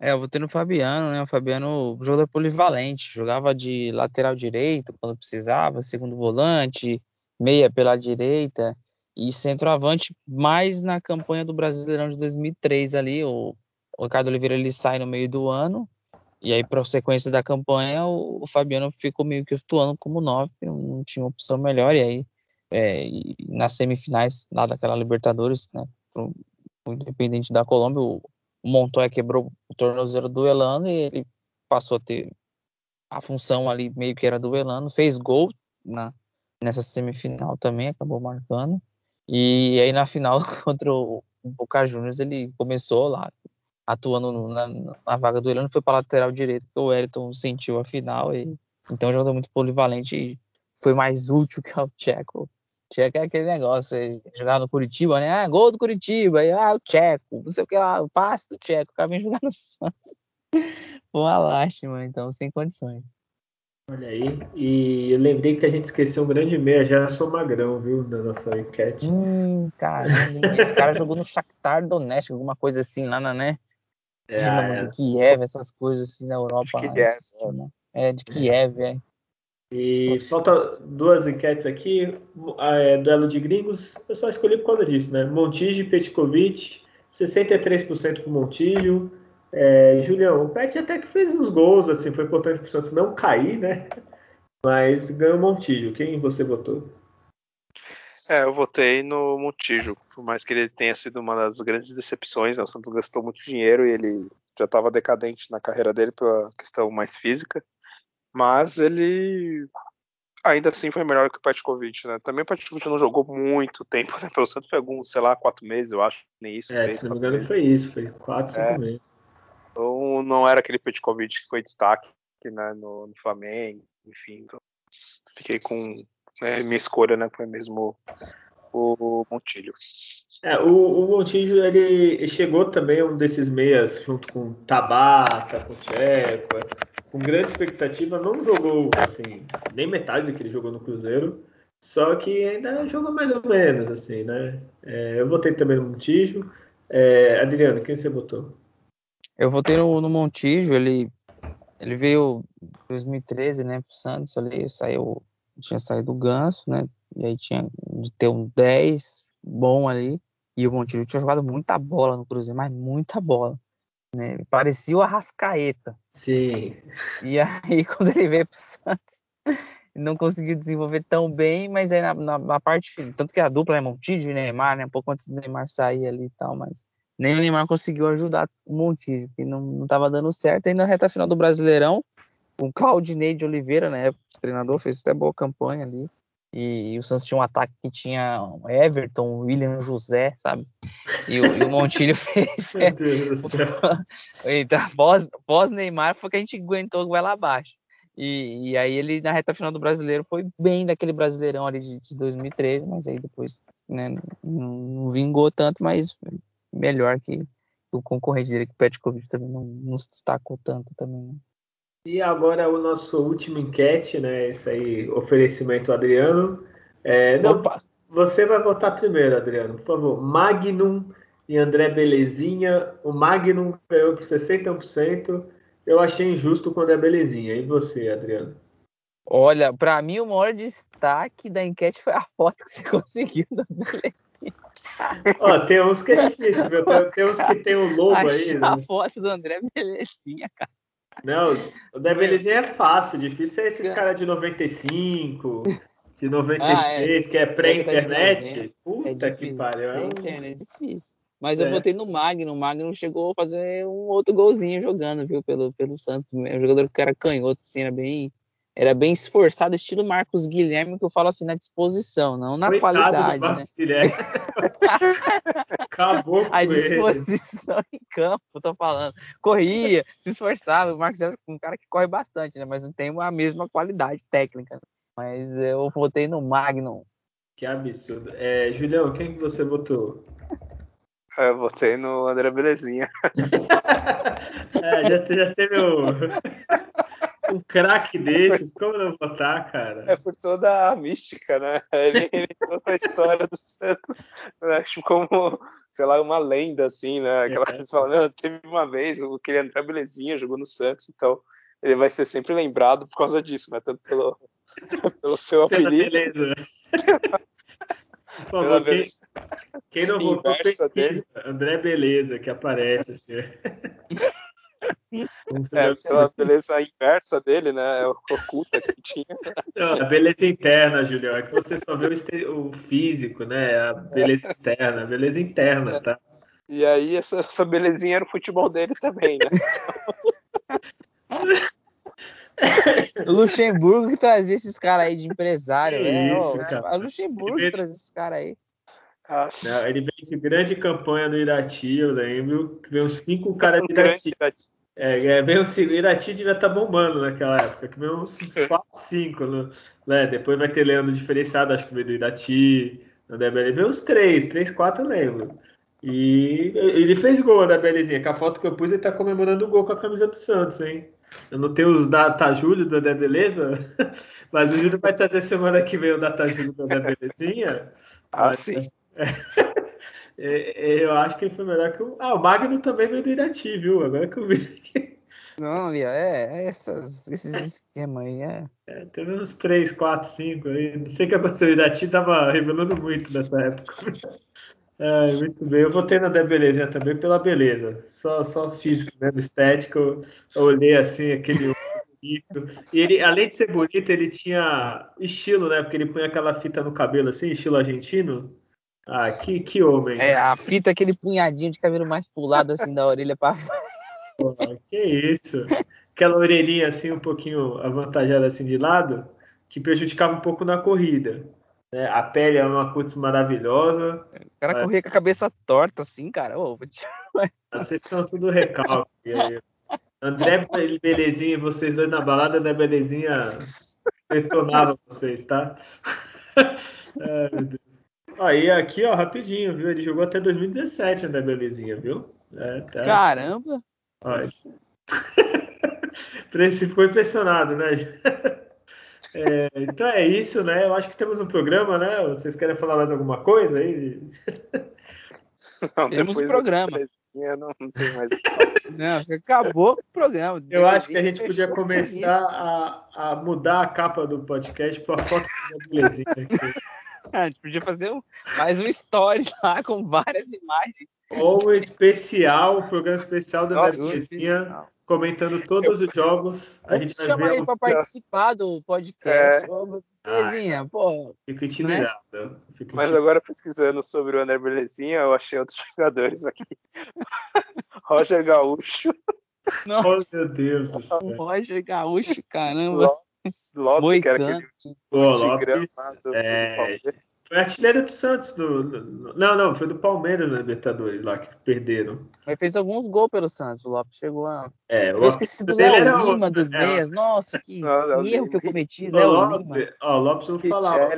Speaker 3: É, eu votei no Fabiano, né? O Fabiano jogador polivalente, jogava de lateral direito quando precisava, segundo volante, meia pela direita e centroavante mais na campanha do Brasileirão de 2003 ali, o, Ricardo Oliveira ele sai no meio do ano e aí para sequência da campanha o, Fabiano ficou meio que atuando como nove, não tinha opção melhor e aí é, e nas semifinais lá daquela Libertadores, né? Pro Independente da Colômbia, o, o Montoya quebrou o tornozelo duelando e ele passou a ter a função ali meio que era duelando, fez gol na, nessa semifinal também, acabou marcando. E aí na final contra o Boca Juniors ele começou lá atuando na, na vaga do Elano, foi para lateral direito, porque o Wellington sentiu a final e então é jogador muito polivalente e foi mais útil que o Tcheco Tcheco é aquele negócio, jogar no Curitiba, né? Ah, gol do Curitiba, e, ah, o Tcheco, não sei o que lá, o passe do Tcheco, o cara vem jogar no Santos. Foi uma lástima, então, sem condições.
Speaker 1: Olha aí, e eu lembrei que a gente esqueceu um grande meia, já sou magrão, viu, da nossa enquete.
Speaker 3: Hum, caramba, esse cara jogou no Shakhtar Donetsk, alguma coisa assim lá, na, né? É, Dinamo é. de Kiev, essas coisas assim na Europa.
Speaker 2: De Kiev,
Speaker 3: né? É, de Kiev, é.
Speaker 1: E falta duas enquetes aqui. É, duelo de gringos, eu só escolhi por causa disso, né? Montijo e Petkovic, 63% com Montijo. É, Julião, o Pet até que fez uns gols, assim, foi importante para o Santos não cair, né? Mas ganhou Montijo. Quem você votou?
Speaker 2: É, eu votei no Montijo, por mais que ele tenha sido uma das grandes decepções, né? o Santos gastou muito dinheiro e ele já estava decadente na carreira dele pela questão mais física. Mas ele ainda assim foi melhor que o Petkovic, né? Também o Petkovic não jogou muito tempo, né? Pelo Santos foi alguns, sei lá, quatro meses, eu acho, nem isso.
Speaker 1: É, se não me engano foi isso, foi quatro, cinco é. meses.
Speaker 2: Então não era aquele Petkovic que foi destaque né, no, no Flamengo, enfim. Então, fiquei com né, minha escolha, né? Foi mesmo o Montilho.
Speaker 1: É, o, o ele chegou também um desses meias junto com Tabata, com Tcheco, com grande expectativa, não jogou assim, nem metade do que ele jogou no Cruzeiro, só que ainda jogou mais ou menos, assim, né? É, eu votei também no Montijo. É, Adriano, quem você votou?
Speaker 3: Eu votei no, no Montijo, ele, ele veio em 2013, né, pro Santos ali, saiu, tinha saído do Ganso, né? E aí tinha de ter um 10 bom ali. E o Montijo tinha jogado muita bola no Cruzeiro, mas muita bola. Né? Parecia o Arrascaeta.
Speaker 1: Sim.
Speaker 3: E aí, quando ele veio pro Santos, não conseguiu desenvolver tão bem, mas aí na, na, na parte. Tanto que a dupla é Montijo e Neymar, né? Um pouco antes do Neymar sair ali e tal, mas nem o Neymar conseguiu ajudar o Montijo, que não, não tava dando certo. Aí na reta final do Brasileirão, o Claudinei de Oliveira, né? O treinador, fez até boa campanha ali. E, e, o Santos tinha um ataque que tinha Everton, William José, sabe? E, o, e o Montilho fez.
Speaker 1: Meu Deus do céu.
Speaker 3: então, pós, pós Neymar foi que a gente aguentou o lá abaixo. E, e, aí ele, na reta final do brasileiro, foi bem daquele brasileirão ali de, de 2013, mas aí depois né, não, não, vingou tanto, mas melhor que o concorrente dele, que o Petkovic também não, não se destacou tanto também.
Speaker 1: E agora o nosso último enquete, né? Esse aí, oferecimento Adriano. É, não, você vai votar primeiro, Adriano, por favor. Magnum e André Belezinha. O Magnum ganhou por 61%. Eu achei injusto com o André Belezinha. E você, Adriano?
Speaker 3: Olha, para mim o maior destaque da enquete foi a foto que você conseguiu da Belezinha.
Speaker 1: Ó, tem uns que é difícil, viu? Tem, tem uns que tem o lobo aí.
Speaker 3: Né? A foto do André Belezinha, cara.
Speaker 1: Não, o da Belezinha é fácil, difícil é esses caras de 95, de 96, ah, é. que é pré-internet. Puta é que pariu. É,
Speaker 3: internet, é difícil. Mas é. eu botei no Magno, o Magno chegou a fazer um outro golzinho jogando, viu, pelo, pelo Santos. Um jogador que era canhoto, assim, era bem, era bem esforçado, estilo Marcos Guilherme, que eu falo assim, na disposição, não na Coitado qualidade, né? Guilherme.
Speaker 1: Acabou com
Speaker 3: A disposição ele. em campo, eu tô falando. Corria, se esforçava, o Marcos Guilherme é um cara que corre bastante, né? Mas não tem a mesma qualidade técnica. Né? Mas eu votei no Magnum.
Speaker 1: Que absurdo. É, Julião, quem que você votou?
Speaker 2: Eu votei no André Belezinha.
Speaker 1: é, já, já teve o um craque desses, como não votar, cara?
Speaker 2: É por toda a mística, né? Ele, ele entrou pra história do Santos, acho como, sei lá, uma lenda, assim, né? Aquela é. coisa falando, teve uma vez, aquele André Belezinha jogou no Santos, então ele vai ser sempre lembrado por causa disso, né? Tanto pelo, pelo seu apelido. Beleza.
Speaker 1: Por favor, quem, quem, não votou, dele. André Beleza, que aparece assim.
Speaker 2: É, pela beleza inversa dele, né? É oculta que tinha.
Speaker 1: Não, a beleza interna, Julião, é que você só vê o, o físico, né? A beleza é. interna, a beleza interna, é. tá?
Speaker 2: E aí essa, essa belezinha era o futebol dele também, né?
Speaker 3: o Luxemburgo que trazia esses caras aí de empresário, né? Isso, Luxemburgo que trazia esses caras aí.
Speaker 1: Não, ele veio de grande campanha no Irati, eu lembro. Veio uns cinco caras de Irati. É, é, veio o Irati devia estar tá bombando naquela época, que veio uns 4, 5, né? Depois vai ter Leandro diferenciado, acho que veio do Irati, no DBL, veio uns 3, 3, 4 eu lembro. E ele fez gol da Belezinha, com a foto que eu pus, ele tá comemorando o gol com a camisa do Santos, hein? Eu não tenho os data Júlio da Beleza, mas o Júlio vai trazer semana que vem o data Júlio da Belezinha.
Speaker 2: Ah, mas, sim.
Speaker 1: É, é, eu acho que ele foi melhor que o. Ah, o Magno também veio do Irati, viu? Agora que eu vi.
Speaker 3: Não, Lia, é, é essas, esses esquemas aí, é.
Speaker 1: é. Teve uns 3, 4, 5 aí. Não sei o que aconteceu. O Irati tava revelando muito nessa época. É, muito bem. Eu votei na da belezinha também pela beleza. Só, só físico, mesmo, estético. Eu, olhei assim, aquele bonito. E ele, além de ser bonito, ele tinha estilo, né? Porque ele põe aquela fita no cabelo assim, estilo argentino. Ah, que, que homem.
Speaker 3: É, a fita, aquele punhadinho de cabelo mais pulado assim da orelha para
Speaker 1: que isso. Aquela orelhinha assim, um pouquinho avantajada assim de lado, que prejudicava um pouco na corrida. Né? A pele é uma cutis maravilhosa.
Speaker 3: O cara mas... corria com a cabeça torta assim, cara. Ô,
Speaker 1: Vocês são tudo recalque. André Belezinha e vocês dois na balada da Belezinha detonava vocês, tá? Ai, meu Deus. Aí, aqui, ó, rapidinho, viu? Ele jogou até 2017, André Belezinha, viu?
Speaker 3: É, tá. Caramba!
Speaker 1: Olha. Ficou impressionado, né? É, então é isso, né? Eu acho que temos um programa, né? Vocês querem falar mais alguma coisa aí?
Speaker 3: Não, temos um programa.
Speaker 2: Não, não tem mais.
Speaker 3: não, acabou o programa.
Speaker 1: Eu acho que a gente podia começar a, a mudar a capa do podcast para a foto da belezinha aqui.
Speaker 3: A gente podia fazer um, mais um story lá com várias imagens.
Speaker 1: Ou um especial, um programa especial da Belezinha comentando todos os jogos.
Speaker 3: A gente chamar ele para participar do podcast. É. Belezinha, pô.
Speaker 1: Fico intimidado. Né?
Speaker 2: Fico Mas agora pesquisando sobre o André Belezinha, eu achei outros jogadores aqui. Roger Gaúcho.
Speaker 1: Nossa, oh, meu Deus do céu.
Speaker 3: Roger Gaúcho, caramba.
Speaker 2: Lopes, Lopes que era aquele
Speaker 1: Pô, Lopes, é, foi artilheiro do Santos. Do, do, não, não, foi do Palmeiras na Libertadores lá que perderam.
Speaker 3: Mas fez alguns gols pelo Santos. O Lopes chegou a.
Speaker 1: É,
Speaker 3: o eu esqueci do Léo Lima dos é, meias. Nossa, que, não, erro que eu cometi. Léo Lima.
Speaker 1: Ó, o Lopes eu vou falar.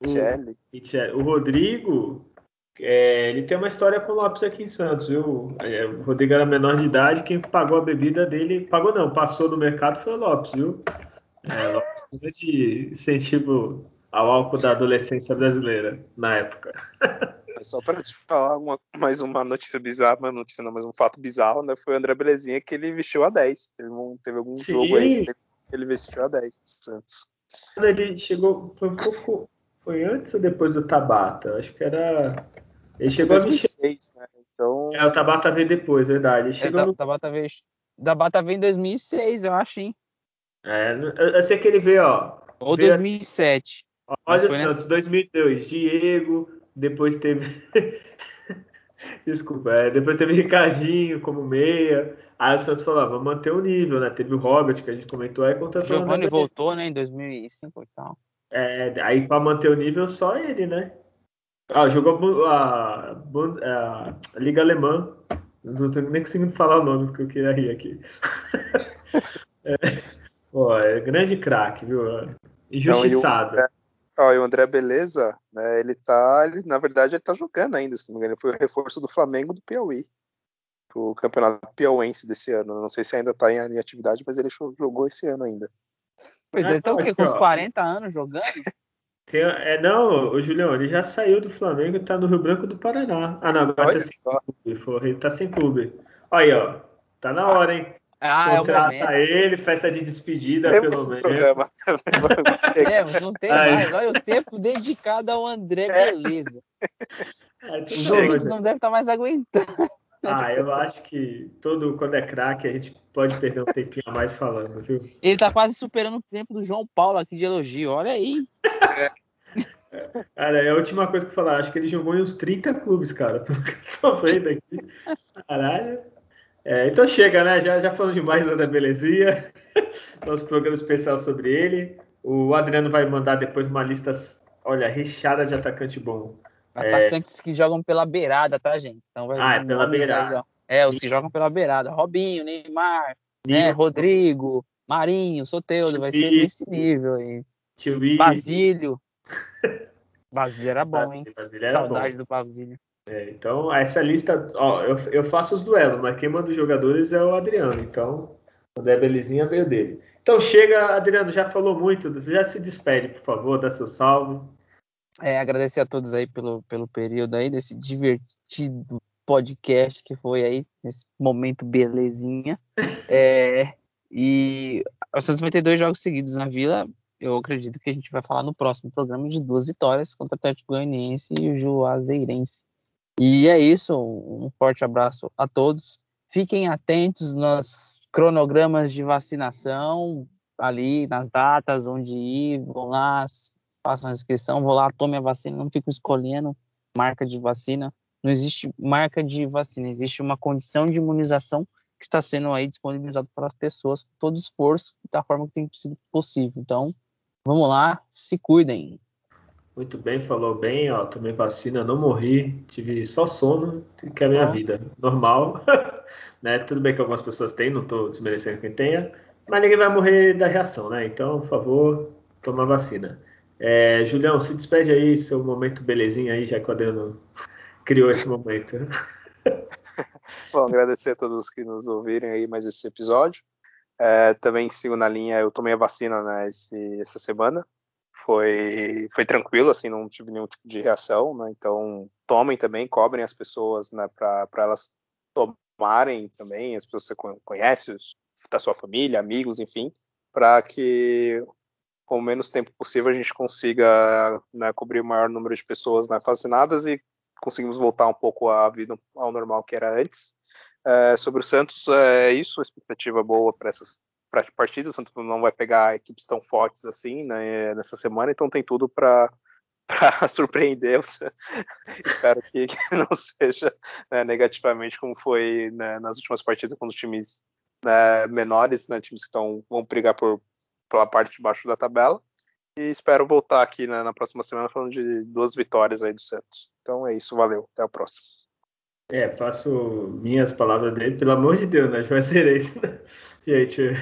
Speaker 1: O, o Rodrigo. É, ele tem uma história com o Lopes aqui em Santos, viu? É, o Rodrigo era menor de idade, quem pagou a bebida dele, pagou não, passou no mercado foi o Lopes, viu? É, Lopes de incentivo ao álcool da adolescência brasileira na época.
Speaker 2: Só para te falar uma, mais uma notícia bizarra, uma notícia não, mas um fato bizarro, né? Foi o André Belezinha que ele vestiu a 10. Teve, um, teve algum Sim. jogo aí que ele vestiu a 10 Santos.
Speaker 1: Quando ele chegou, foi um pouco. Foi antes ou depois do Tabata? Acho que era. Ele chegou
Speaker 2: 2006, a... né? Então...
Speaker 1: É, o Tabata veio depois, verdade. Ele
Speaker 3: é, chegou é, no... Tabata veio. Tabata veio em 2006, eu acho, hein?
Speaker 1: É, eu sei que ele veio, ó.
Speaker 3: Ou veio 2007.
Speaker 1: Olha o Santos, nessa... 2002, Diego, depois teve. Desculpa, é, depois teve Ricardinho como meia. Aí o Santos falou: ah, vamos manter o nível, né? Teve o Robert, que a gente comentou aí contra o
Speaker 3: Giovanni voltou, né, em 2005 e tal.
Speaker 1: É, aí para manter o nível, só ele, né? Ah, jogou a, a, a, Liga Alemã. Não tô nem conseguindo falar o nome, porque eu queria rir aqui. é, pô, é grande craque, viu? Injustiçado. Então,
Speaker 2: Ó, e o André Beleza, né, ele tá, ele, na verdade, ele tá jogando ainda, se não me engano. Ele foi o reforço do Flamengo do Piauí, o campeonato piauense desse ano. Não sei se ainda tá em, em atividade, mas ele jogou esse ano ainda.
Speaker 3: Pois ele tá o quê? Com uns 40 anos jogando?
Speaker 1: Tem, é, não, o Julião, ele já saiu do Flamengo e tá no Rio Branco do Paraná. Ah, não, agora Olha tá sem clube. Ele tá sem clube. Olha aí, ó. Tá na hora, hein?
Speaker 3: Ah, Contrata
Speaker 1: é o ele, festa de despedida, Temos pelo menos.
Speaker 3: Temos, não tem Aí. mais. Olha o tempo dedicado ao André é. Beleza. Os ouvintes não devem estar mais aguentando.
Speaker 1: Ah, eu acho que todo quando é craque a gente pode perder um tempinho a mais falando, viu?
Speaker 3: Ele tá quase superando o tempo do João Paulo aqui de elogio. Olha aí.
Speaker 1: Cara, é a última coisa que eu falar. Acho que ele jogou em uns 30 clubes, cara. Pelo que eu tô vendo aqui. Caralho. É, então chega, né? Já, já falamos demais da Belezinha. Nosso programa especial sobre ele. O Adriano vai mandar depois uma lista, olha, recheada de atacante bom.
Speaker 3: Atacantes é... que jogam pela beirada, tá, gente?
Speaker 1: Então vai ah, é pela beirada. Aí,
Speaker 3: é, os que jogam pela beirada. Robinho, Neymar, né? Rodrigo, Marinho, Soteudo, vai ser nesse nível aí. Basílio. Basílio era bom, hein? Basílio era Saudade bom. do Basílio.
Speaker 1: É, então, essa lista, ó, eu, eu faço os duelos, mas quem manda os jogadores é o Adriano. Então, o André Belezinha veio dele. Então, chega, Adriano, já falou muito, já se despede, por favor, dá seu salve.
Speaker 3: É, agradecer a todos aí pelo, pelo período aí, desse divertido podcast que foi aí, nesse momento belezinha. É, e o Santos vai ter dois jogos seguidos na Vila. Eu acredito que a gente vai falar no próximo programa de duas vitórias contra o Atlético Goianiense e o Juazeirense. E é isso, um forte abraço a todos. Fiquem atentos nos cronogramas de vacinação, ali nas datas onde ir, vão lá, façam a inscrição, vão lá, tomem a vacina, não fiquem escolhendo marca de vacina. Não existe marca de vacina, existe uma condição de imunização que está sendo aí disponibilizado para as pessoas com todo esforço da forma que tem sido possível. Então, vamos lá, se cuidem.
Speaker 1: Muito bem, falou bem, ó, tomei vacina, não morri, tive só sono, que é a minha vida. Normal, né? Tudo bem que algumas pessoas têm, não estou desmerecendo quem tenha, mas ninguém vai morrer da reação, né? Então, por favor, toma vacina. É, Julião, se despede aí, seu momento belezinha aí, já que o Adriano criou esse momento.
Speaker 2: Bom, agradecer a todos que nos ouvirem aí mais esse episódio. É, também sigo na linha, eu tomei a vacina né, esse, essa semana. Foi, foi tranquilo, assim, não tive nenhum tipo de reação, né? Então, tomem também, cobrem as pessoas, né, para elas tomarem também, as pessoas que você conhece, da sua família, amigos, enfim, para que com o menos tempo possível a gente consiga né, cobrir o maior número de pessoas né, vacinadas e conseguimos voltar um pouco à vida ao normal que era antes. É, sobre o Santos, é isso, expectativa boa para essas partidas. O Santos não vai pegar equipes tão fortes assim né, nessa semana, então tem tudo para para surpreender. Espero que, que, não seja né, negativamente como foi né, nas últimas partidas com os times né, menores, né, times que estão, vão brigar por, pela parte de baixo da tabela. E espero voltar aqui na próxima semana falando de duas vitórias aí do Santos. Então é isso, valeu, até o próximo.
Speaker 1: É, faço minhas palavras dele, pelo amor de Deus, né? Juazeirense. Gente,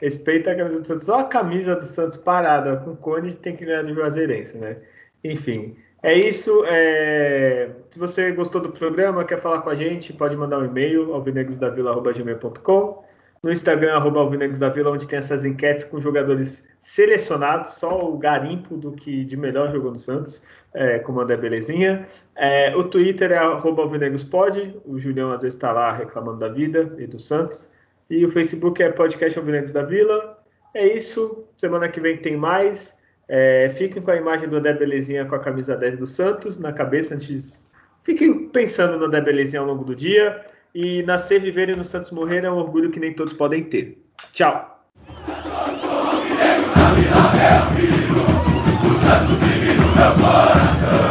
Speaker 1: respeita a camisa do Santos. Só a camisa do Santos parada com cone tem que ganhar do Juazeirense, né? Enfim, é isso. É... Se você gostou do programa, quer falar com a gente, pode mandar um e-mail, alvinegrosdavila.gmail.com no Instagram, arroba da Vila, onde tem essas enquetes com jogadores selecionados, só o garimpo do que de melhor jogou no Santos, é, como André Belezinha. É, o Twitter é arroba o Julião às vezes está lá reclamando da vida e do Santos. E o Facebook é podcast Alvinegros da Vila. É isso, semana que vem tem mais. É, fiquem com a imagem do André Belezinha com a camisa 10 do Santos na cabeça antes. Fiquem pensando no André Belezinha ao longo do dia. E nascer, viver e no Santos morrer é um orgulho que nem todos podem ter. Tchau. Santos,